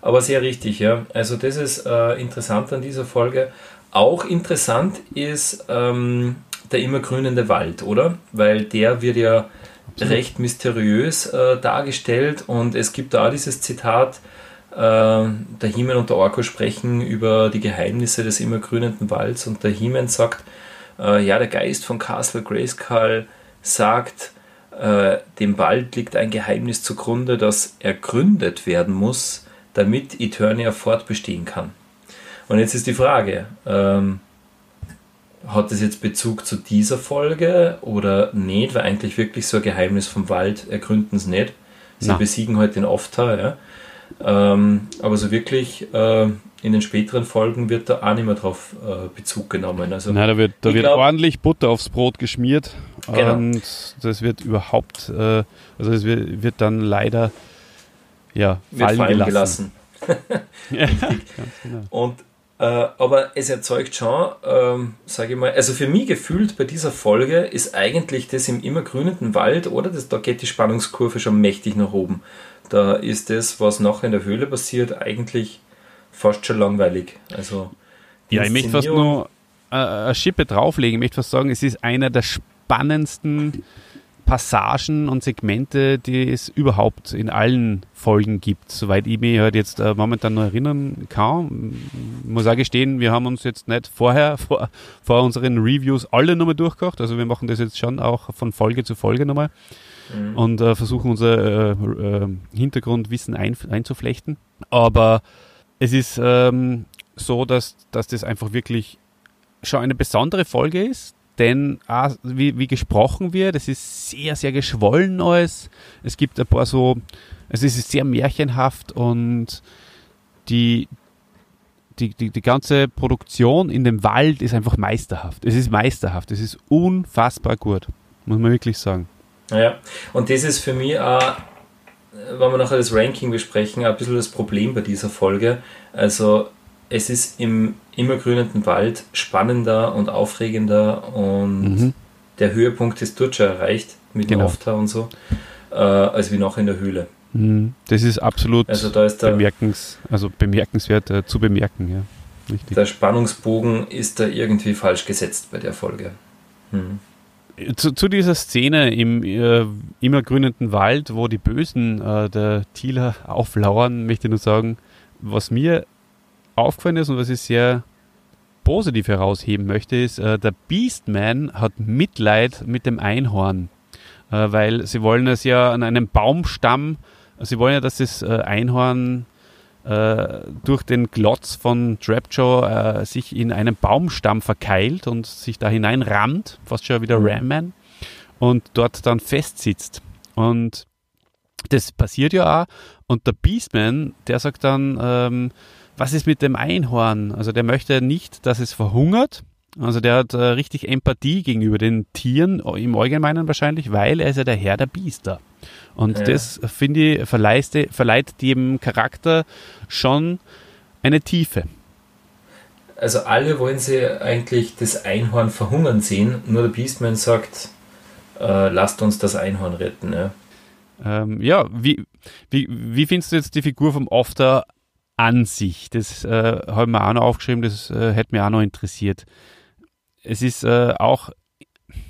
Aber sehr richtig, ja. Also das ist äh, interessant an dieser Folge. Auch interessant ist ähm, der immergrünende Wald, oder? Weil der wird ja recht mysteriös äh, dargestellt und es gibt da dieses Zitat, äh, der Himen und der Orko sprechen über die Geheimnisse des immergrünenden Walds und der Himen sagt, äh, ja, der Geist von Castle Grayskull sagt, äh, dem Wald liegt ein Geheimnis zugrunde, das ergründet werden muss, damit Eternia fortbestehen kann. Und jetzt ist die Frage, ähm, hat das jetzt Bezug zu dieser Folge oder nicht? Weil eigentlich wirklich so ein Geheimnis vom Wald ergründen es nicht. Sie Na. besiegen heute den Ofta, ja. Ähm, aber so wirklich äh, in den späteren Folgen wird da auch nicht mehr drauf äh, Bezug genommen. Also Nein, da wird, da wird glaub- ordentlich Butter aufs Brot geschmiert Genau. und das wird überhaupt, äh, also es wird, wird dann leider ja, fallen, fallen gelassen. gelassen. Ja, genau. Und, aber es erzeugt schon, ähm, sage ich mal, also für mich gefühlt bei dieser Folge ist eigentlich das im immergrünenden Wald, oder? Das, da geht die Spannungskurve schon mächtig nach oben. Da ist das, was nachher in der Höhle passiert, eigentlich fast schon langweilig. Also, Ja, ich möchte fast nur äh, eine Schippe drauflegen. Ich möchte fast sagen, es ist einer der spannendsten Passagen und Segmente, die es überhaupt in allen Folgen gibt, soweit ich mich halt jetzt äh, momentan noch erinnern kann. Ich muss auch gestehen, wir haben uns jetzt nicht vorher, vor, vor unseren Reviews alle nochmal durchgekocht. Also wir machen das jetzt schon auch von Folge zu Folge nochmal Mhm. und äh, versuchen unser äh, äh, Hintergrundwissen ein, einzuflechten. Aber es ist ähm, so, dass, dass das einfach wirklich schon eine besondere Folge ist, denn auch, wie, wie gesprochen wird, es ist sehr, sehr geschwollen alles. Es gibt ein paar so, also es ist sehr märchenhaft und die, die, die, die ganze Produktion in dem Wald ist einfach meisterhaft. Es ist meisterhaft, es ist unfassbar gut, muss man wirklich sagen. Ja, und das ist für mich auch, wenn wir nachher das Ranking besprechen, ein bisschen das Problem bei dieser Folge. Also es ist im immergrünenden Wald spannender und aufregender und Mhm. der Höhepunkt ist dort schon erreicht mit dem Genau. Ofta und so, äh, als wie noch in der Höhle. Mhm. Das ist absolut Also da ist der, bemerkens, also bemerkenswert äh, zu bemerken, ja. Richtig. der Spannungsbogen ist da irgendwie falsch gesetzt bei der Folge. Hm. zu, zu, dieser Szene im äh, immergrünenden Wald, wo die Bösen äh, der Thieler auflauern, möchte ich nur sagen, was mir aufgefallen ist und was ich sehr positiv herausheben möchte, ist, äh, der Beastman hat Mitleid mit dem Einhorn, äh, weil sie wollen es ja an einem Baumstamm, sie wollen ja, dass das äh, Einhorn äh, durch den Glotz von Trapjaw äh, sich in einen Baumstamm verkeilt und sich da hineinrammt, fast schon wieder mhm. Ramman, und dort dann festsitzt. Und das passiert ja auch. Und der Beastman, der sagt dann, ähm, was ist mit dem Einhorn? Also der möchte nicht, dass es verhungert. Also der hat äh, richtig Empathie gegenüber den Tieren, im Allgemeinen wahrscheinlich, weil er ist ja der Herr der Biester. Und ja. das, finde ich, verleiht, verleiht dem Charakter schon eine Tiefe. Also alle wollen sie eigentlich das Einhorn verhungern sehen, nur der Beastman sagt, äh, lasst uns das Einhorn retten. Ja, ähm, ja wie, wie, wie findest du jetzt die Figur vom Ofter an sich? Das äh, haben wir auch noch aufgeschrieben, das äh, hätte mich auch noch interessiert. Es ist äh, auch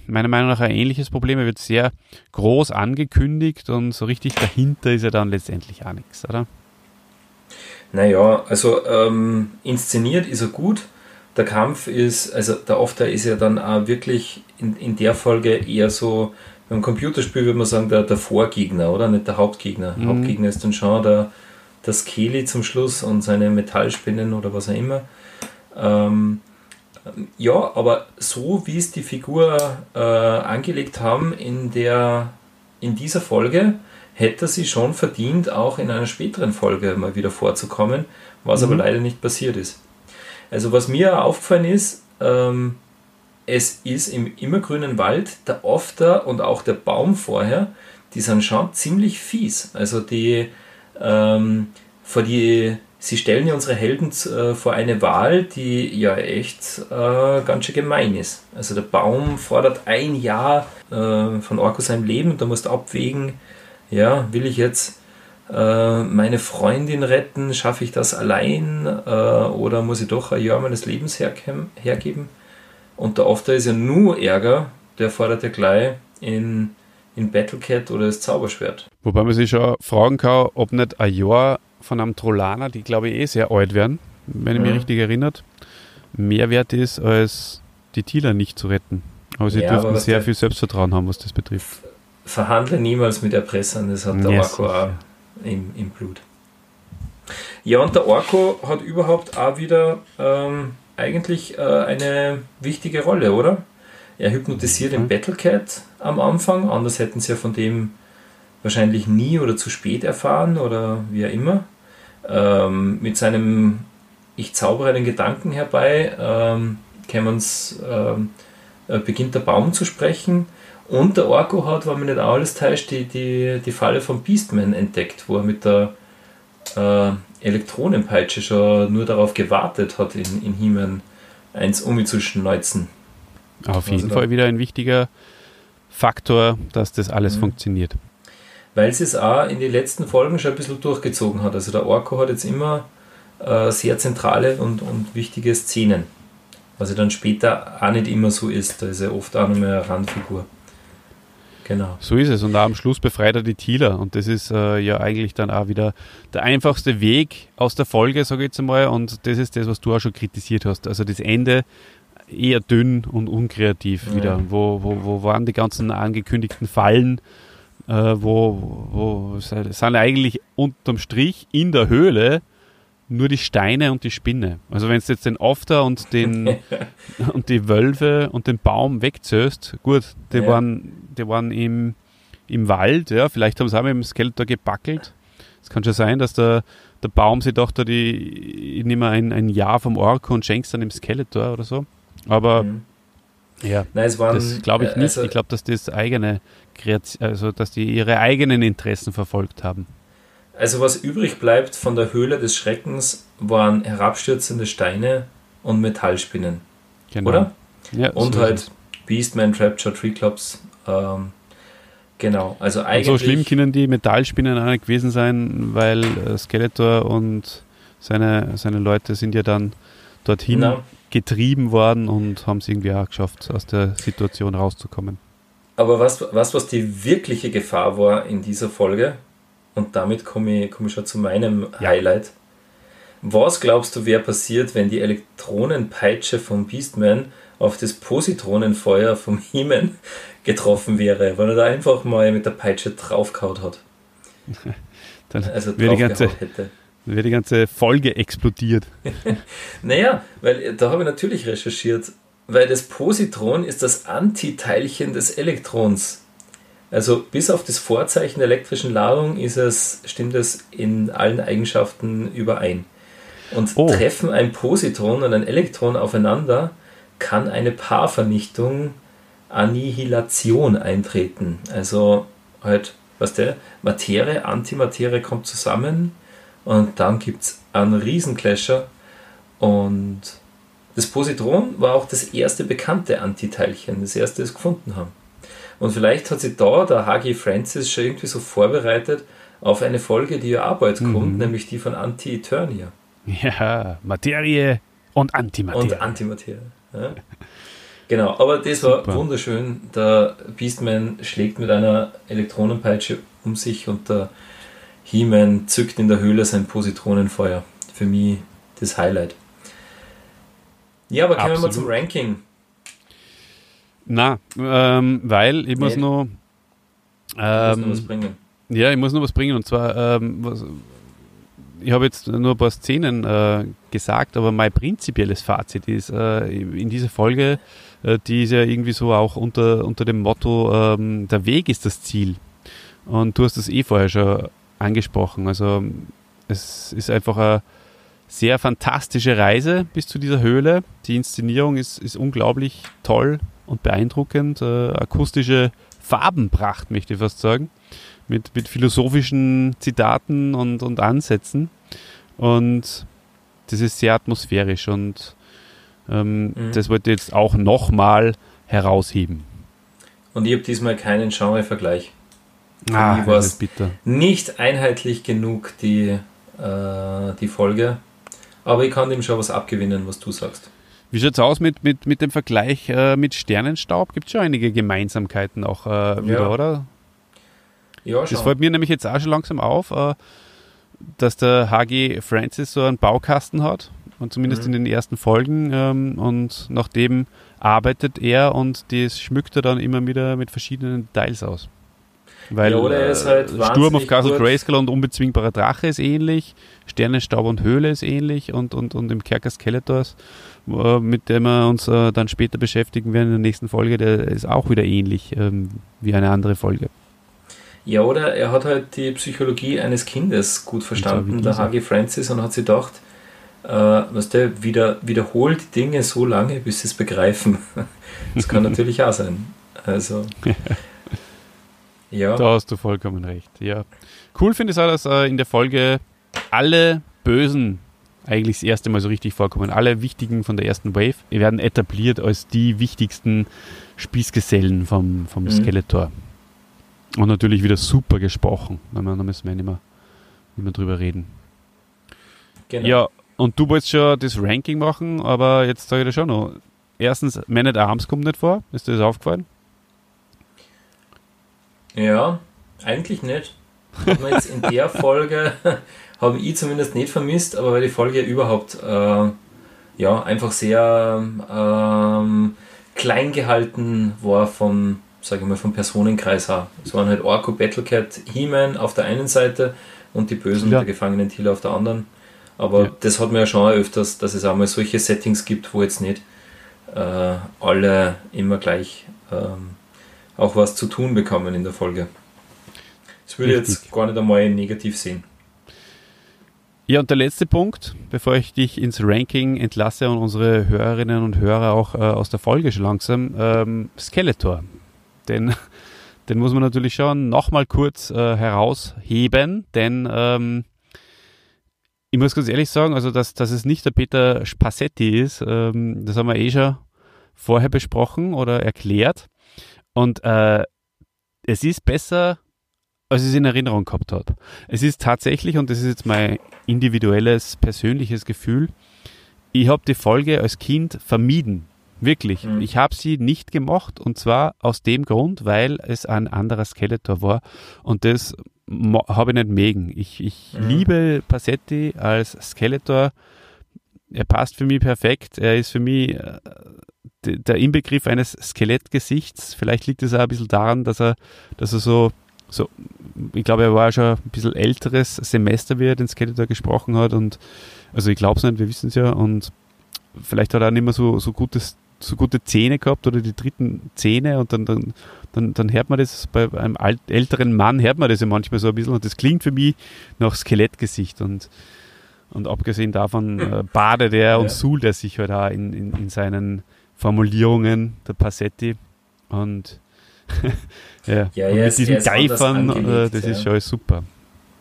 meiner Meinung nach ein ähnliches Problem. Er wird sehr groß angekündigt und so richtig dahinter ist er dann letztendlich auch nichts, oder? Naja, also ähm, inszeniert ist er gut. Der Kampf ist, also der Ofter ist ja dann auch wirklich in, in der Folge eher so, beim Computerspiel würde man sagen, der, der Vorgegner, oder? Nicht der Hauptgegner. Mhm. Hauptgegner ist dann schon der, der Skelly zum Schluss und seine Metallspinnen oder was auch immer. Ähm, ja, aber so wie es die Figur äh, angelegt haben in, der, in dieser Folge, hätte sie schon verdient, auch in einer späteren Folge mal wieder vorzukommen, was mhm. aber leider nicht passiert ist. Also was mir aufgefallen ist, ähm, es ist im immergrünen Wald der Ofter und auch der Baum vorher, die sind schon ziemlich fies. Also die ähm, vor die sie stellen ja unsere Helden äh, vor eine Wahl, die ja echt äh, ganz schön gemein ist. Also der Baum fordert ein Jahr äh, von Orko sein Leben und da musst du abwägen, ja, will ich jetzt äh, meine Freundin retten, schaffe ich das allein äh, oder muss ich doch ein Jahr meines Lebens hergeben? Und der Ofter ist ja nur Ärger, der fordert ja gleich in, in Battlecat oder das Zauberschwert. Wobei man sich schon fragen kann, ob nicht ein Jahr von einem Trollaner, die glaube ich eh sehr alt werden, wenn ich mich richtig erinnert, mehr wert ist, als die Thieler nicht zu retten. Aber sie ja, dürften sehr viel Selbstvertrauen haben, was das betrifft. Verhandle niemals mit Erpressern, das hat der yes, Orko auch im, im Blut. Ja, und der Orko hat überhaupt auch wieder ähm, eigentlich äh, eine wichtige Rolle, oder? Er hypnotisiert mhm. den Battlecat am Anfang, anders hätten sie ja von dem wahrscheinlich nie oder zu spät erfahren oder wie auch immer ähm, mit seinem Ich zaubere einen Gedanken herbei, ähm, ähm, äh, beginnt der Baum zu sprechen. Und der Orko hat, wenn man nicht alles täuscht, die, die, die Falle von Beastman entdeckt, wo er mit der äh, Elektronenpeitsche schon nur darauf gewartet hat, in, in He-Man eins umzuschneuzen. Auf jeden also Fall wieder ein wichtiger Faktor, dass das alles mhm. funktioniert weil sie es auch in den letzten Folgen schon ein bisschen durchgezogen hat. Also der Orko hat jetzt immer äh, sehr zentrale und, und wichtige Szenen. Was ja dann später auch nicht immer so ist. Da ist er oft auch noch mehr eine Randfigur. Genau. So ist es. Und auch am Schluss befreit er die Thieler. Und das ist äh, ja eigentlich dann auch wieder der einfachste Weg aus der Folge, sage ich jetzt einmal. Und das ist das, was du auch schon kritisiert hast. Also das Ende eher dünn und unkreativ ja. wieder. Wo, wo, wo waren die ganzen angekündigten Fallen? äh, wo, wo sind eigentlich unterm Strich in der Höhle nur die Steine und die Spinne. Also wenn du jetzt den After und den und die Wölfe und den Baum wegzöst, gut, die ja. waren, die waren im, im Wald, ja, vielleicht haben sie auch mit dem Skeletor gebackelt. Es kann schon sein, dass der, der Baum sich dachte, die, ich nehme ein, ein Jahr vom Orko und schenk's dann dem Skeletor oder so. Aber mhm. ja, Nein, waren, das glaube ich nicht. Also, ich glaube, dass das eigene also dass die ihre eigenen Interessen verfolgt haben. Also was übrig bleibt von der Höhle des Schreckens waren herabstürzende Steine und Metallspinnen. Genau. Oder? Ja, und so halt Beastman, Trapjaw, Tree Clubs. Ähm, genau, also eigentlich. Und so schlimm können die Metallspinnen auch nicht gewesen sein, weil äh, Skeletor und seine, seine Leute sind ja dann dorthin Na. Getrieben worden und haben es irgendwie auch geschafft, aus der Situation rauszukommen. Aber was, was, was die wirkliche Gefahr war in dieser Folge, und damit komme ich, komme ich schon zu meinem ja. Highlight. Was glaubst du, wäre passiert, wenn die Elektronenpeitsche vom Beastman auf das Positronenfeuer vom Heeman getroffen wäre, weil er da einfach mal mit der Peitsche draufgehauen hat? Dann also wäre die, ganze, hätte. Wäre die ganze Folge explodiert. naja, weil da habe ich natürlich recherchiert, weil das Positron ist das Antiteilchen des Elektrons. Also bis auf das Vorzeichen der elektrischen Ladung ist es, stimmt es in allen Eigenschaften überein. Und oh. treffen ein Positron und ein Elektron aufeinander, kann eine Paarvernichtung, Annihilation eintreten. Also halt, was der Materie, Antimaterie kommt zusammen und dann gibt es einen Riesenclasher und das Positron war auch das erste bekannte Antiteilchen, das erste, das gefunden haben. Und vielleicht hat sich da der H.G. Francis schon irgendwie so vorbereitet auf eine Folge, die ja auch bald mhm. kommt, nämlich die von Anti-Eternia. Ja, Materie und Antimaterie. Und Antimaterie. Ja. Genau, aber das war Super. wunderschön. Der Beastman schlägt mit einer Elektronenpeitsche um sich und der He-Man zückt in der Höhle sein Positronenfeuer. Für mich das Highlight. Ja, aber kommen wir mal zum Ranking. Na, ähm, weil ich muss nee. noch. Ähm, noch was bringen. Ja, ich muss noch was bringen und zwar, ähm, was, ich habe jetzt nur ein paar Szenen äh, gesagt, aber mein prinzipielles Fazit ist äh, in dieser Folge, äh, die ist ja irgendwie so auch unter, unter dem Motto, ähm, der Weg ist das Ziel. Und du hast das eh vorher schon angesprochen. Also es ist einfach eine sehr fantastische Reise bis zu dieser Höhle. Die Inszenierung ist, ist unglaublich toll und beeindruckend. Äh, akustische Farbenpracht, möchte ich fast sagen. Mit, mit philosophischen Zitaten und, und Ansätzen. Und das ist sehr atmosphärisch und ähm, mhm. das wollte ich jetzt auch nochmal herausheben. Und ich habe diesmal keinen Genrevergleich. Ah, das ist bitter. Nicht einheitlich genug die, äh, die Folge. Aber ich kann dem schon was abgewinnen, was du sagst. Wie schaut es aus mit, mit, mit dem Vergleich äh, mit Sternenstaub? Gibt es schon einige Gemeinsamkeiten auch äh, wieder, ja. oder? Ja, schon. Das fällt mir nämlich jetzt auch schon langsam auf, äh, dass der HG Francis so einen Baukasten hat. Und zumindest mhm. in den ersten Folgen. Ähm, und nachdem arbeitet er und das schmückt er dann immer wieder mit verschiedenen Details aus. Weil ja, halt Sturm auf Castle Grayskull und unbezwingbarer Drache ist ähnlich, Sternenstaub und Höhle ist ähnlich und, und, und im Kerker Skeletors, äh, mit dem wir uns äh, dann später beschäftigen werden in der nächsten Folge, der ist auch wieder ähnlich ähm, wie eine andere Folge. Ja, oder er hat halt die Psychologie eines Kindes gut verstanden, der Hagi Francis, und hat sich gedacht, äh, was der wieder, wiederholt Dinge so lange, bis sie es begreifen. Das kann natürlich auch sein. Also. Ja. Da hast du vollkommen recht. Ja. Cool finde ich auch, dass äh, in der Folge alle Bösen eigentlich das erste Mal so richtig vorkommen. Alle wichtigen von der ersten Wave werden etabliert als die wichtigsten Spießgesellen vom, vom mhm. Skeletor. Und natürlich wieder super gesprochen. Da müssen wir nicht mehr, nicht mehr drüber reden. Genau. Ja, und du wolltest schon das Ranking machen, aber jetzt sage ich dir schon noch. Erstens, Man at Arms kommt nicht vor. Ist dir das aufgefallen? Ja, eigentlich nicht. Haben wir jetzt in der Folge, habe ich zumindest nicht vermisst, aber weil die Folge überhaupt äh, ja, einfach sehr ähm, klein gehalten war vom, sage ich mal, vom Personenkreis her. Es waren halt Orko, Battlecat, He-Man auf der einen Seite und die Bösen ja. der gefangenen Tila auf der anderen. Aber ja. das hat man ja schon öfters, dass es auch mal solche Settings gibt, wo jetzt nicht äh, alle immer gleich ähm, auch was zu tun bekommen in der Folge. Das würde ich jetzt gar nicht einmal negativ sehen. Ja, und der letzte Punkt, bevor ich dich ins Ranking entlasse und unsere Hörerinnen und Hörer auch äh, aus der Folge schon langsam, ähm, Skeletor. Den, den muss man natürlich schon nochmal kurz äh, herausheben, denn ähm, ich muss ganz ehrlich sagen, also dass, dass es nicht der Peter Spassetti ist, ähm, das haben wir eh schon vorher besprochen oder erklärt. Und äh, es ist besser, als ich es in Erinnerung gehabt habe. Es ist tatsächlich, und das ist jetzt mein individuelles, persönliches Gefühl, ich habe die Folge als Kind vermieden. Wirklich. Mhm. Ich habe sie nicht gemocht und zwar aus dem Grund, weil es ein anderer Skeletor war und das habe ich nicht mögen. Ich, ich Mhm. liebe Passetti als Skeletor. Er passt für mich perfekt. Er ist für mich äh, der Inbegriff eines Skelettgesichts. Vielleicht liegt es auch ein bisschen daran, dass er, dass er so, so, ich glaube, er war schon ein bisschen älteres Semester, wie er den Skeletor gesprochen hat und also ich glaube es nicht, wir wissen es ja und vielleicht hat er auch nicht mehr so, so gutes so gute Zähne gehabt oder die dritten Zähne und dann, dann, dann, dann hört man das bei einem alt, älteren Mann, hört man das ja manchmal so ein bisschen und das klingt für mich nach Skelettgesicht und, und abgesehen davon äh, badet er und suhlt er sich halt auch in, in, in seinen Formulierungen, der Passetti und ja, Ja, und mit diesen er Geifern, äh, angelegt, das ist schon alles super.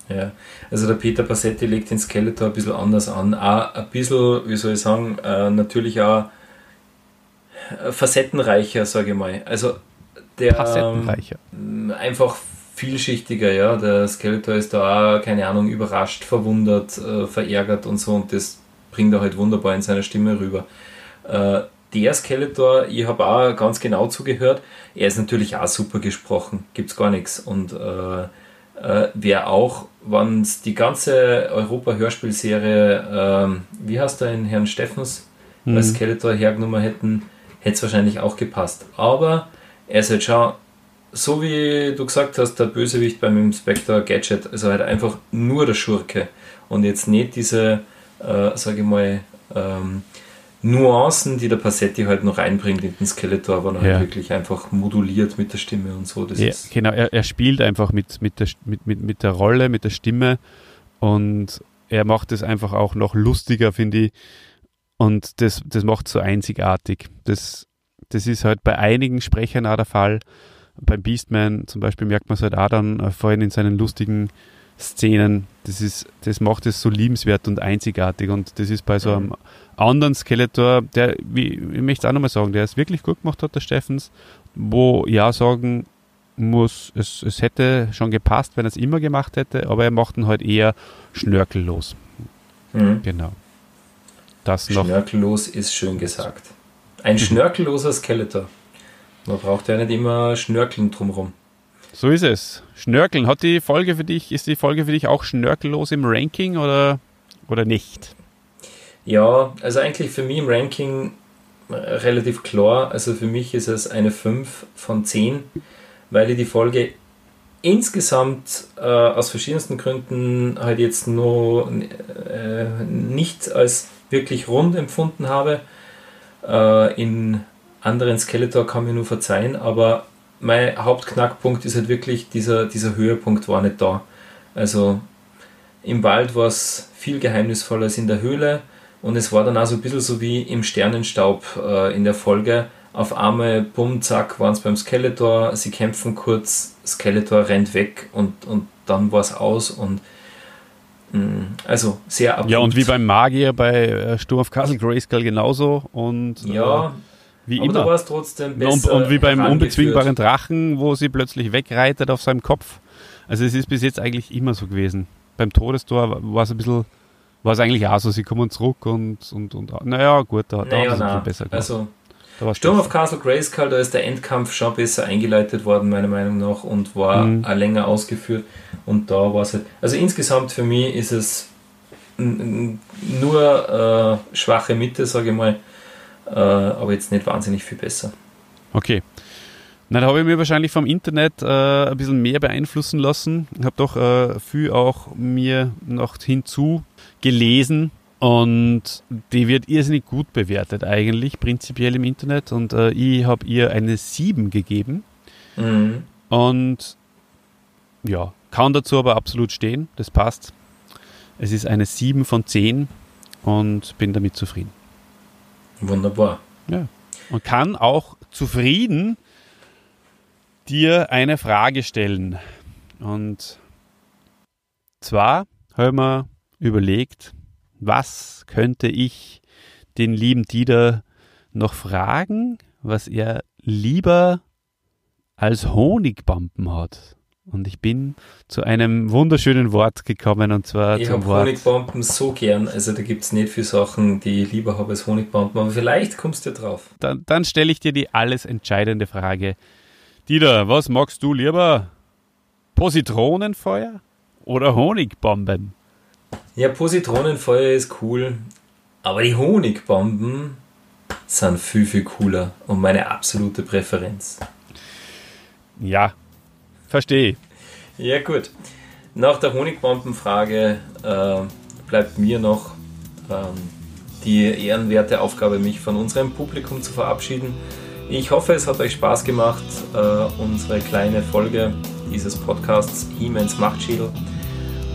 Ja, also der Peter Passetti legt den Skeletor ein bisschen anders an. Auch ein bisschen, wie soll ich sagen, äh, natürlich auch facettenreicher, sage ich mal. Also der Facettenreicher. ähm, einfach vielschichtiger, ja. Der Skeletor ist da auch, keine Ahnung, überrascht, verwundert, äh, verärgert und so und das bringt er halt wunderbar in seiner Stimme rüber. Äh, der Skeletor, ich habe auch ganz genau zugehört, er ist natürlich auch super gesprochen, gibt's gar nichts. Und äh, äh, wer auch, wenn es die ganze Europa-Hörspielserie, ähm, wie heißt der in Herrn Steffens, Mhm. als Skeletor hergenommen hätten, hätte es wahrscheinlich auch gepasst. Aber er ist halt schon, so wie du gesagt hast, der Bösewicht beim Inspector Gadget, also halt einfach nur der Schurke und jetzt nicht diese, äh, sage ich mal, ähm, Nuancen, die der Passetti halt noch reinbringt in den Skeletor, aber Ja. halt wirklich einfach moduliert mit der Stimme und so. Das Ja, ist, genau, er, er spielt einfach mit, mit, der, mit, mit, mit der Rolle, mit der Stimme und er macht es einfach auch noch lustiger, finde ich. Und das, das macht so einzigartig. Das, das ist halt bei einigen Sprechern auch der Fall. Beim Beastman zum Beispiel merkt man es halt auch dann, äh, vor allem in seinen lustigen Szenen. Das, ist, das macht es so liebenswert und einzigartig. Und das ist bei so einem anderen Skeletor, der, wie, ich möchte es auch nochmal sagen, der es wirklich gut gemacht hat, der Steffens, wo ja sagen muss, es, es hätte schon gepasst, wenn er es immer gemacht hätte, aber er macht ihn halt eher schnörkellos. Mhm. Genau. Das noch. Schnörkellos ist schön gesagt. Ein schnörkelloser Skeletor. Man braucht ja nicht immer Schnörkeln drumherum. So ist es. Schnörkeln. Hat die Folge für dich, ist die Folge für dich auch schnörkellos im Ranking oder, oder nicht? Ja, also eigentlich für mich im Ranking äh, relativ klar. Also für mich ist es eine 5 von 10, weil ich die Folge insgesamt äh, aus verschiedensten Gründen halt jetzt nur äh, nicht als wirklich rund empfunden habe. Äh, in anderen Skeletor kann mir nur verzeihen, aber mein Hauptknackpunkt ist halt wirklich, dieser, dieser Höhepunkt war nicht da. Also im Wald war es viel geheimnisvoller als in der Höhle und es war dann auch so ein bisschen so wie im Sternenstaub äh, in der Folge. Auf einmal, bumm, zack, waren es beim Skeletor, sie kämpfen kurz, Skeletor rennt weg und, und dann war es aus und mh, also sehr abrupt. Ja, und wie beim Magier bei äh, Sturm auf Castle Grayskull genauso und Ja, äh, wie aber da immer. war es trotzdem Und, besser und wie beim unbezwingbaren Drachen, wo sie plötzlich wegreitet auf seinem Kopf. Also es ist bis jetzt eigentlich immer so gewesen. Beim Todestor war es ein bisschen, war es eigentlich auch so, sie kommen zurück und, und, und naja, gut, da, da Naja, haben sie es ein bisschen besser gemacht. Also Sturm auf Castle Grayskull, da ist der Endkampf schon besser eingeleitet worden, meiner Meinung nach, und war Mhm. auch länger ausgeführt. Und da war es halt. Also insgesamt für mich ist es nur äh, schwache Mitte, sage ich mal, äh, aber jetzt nicht wahnsinnig viel besser. Okay. Na, da habe ich mir wahrscheinlich vom Internet äh, ein bisschen mehr beeinflussen lassen. Ich habe doch äh, viel auch mir noch hinzu gelesen und die wird irrsinnig gut bewertet eigentlich, prinzipiell im Internet. Und äh, ich habe ihr eine 7 gegeben Mhm. und ja, kann dazu aber absolut stehen, das passt. Es ist eine 7 von 10 und bin damit zufrieden. Wunderbar. Ja. Und kann auch zufrieden dir eine Frage stellen. Und zwar haben wir überlegt, was könnte ich den lieben Dieter noch fragen, was er lieber als Honigbampen hat. Und ich bin zu einem wunderschönen Wort gekommen und zwar ich zum Wort. Honigbomben so gern. Also da gibt es nicht viele Sachen, die ich lieber habe als Honigbomben. Aber vielleicht kommst du drauf. Dann, dann stelle ich dir die alles entscheidende Frage. Dieter, was magst du lieber? Positronenfeuer oder Honigbomben? Ja, Positronenfeuer ist cool. Aber die Honigbomben sind viel, viel cooler und meine absolute Präferenz. Ja, verstehe. Ja, gut. Nach der Honigbombenfrage äh, bleibt mir noch ähm, die ehrenwerte Aufgabe, mich von unserem Publikum zu verabschieden. Ich hoffe, es hat euch Spaß gemacht, äh, unsere kleine Folge dieses Podcasts He-Mans Machtschädel.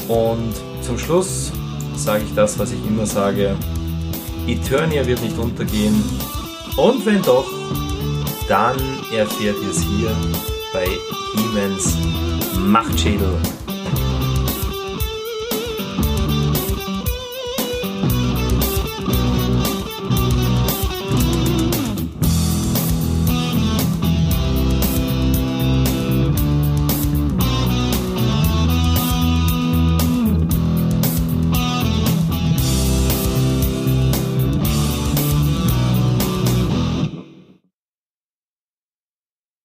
Und zum Schluss sage ich das, was ich immer sage. Eternia wird nicht untergehen. Und wenn doch, dann erfährt ihr es hier bei He-Mans Machtschädel.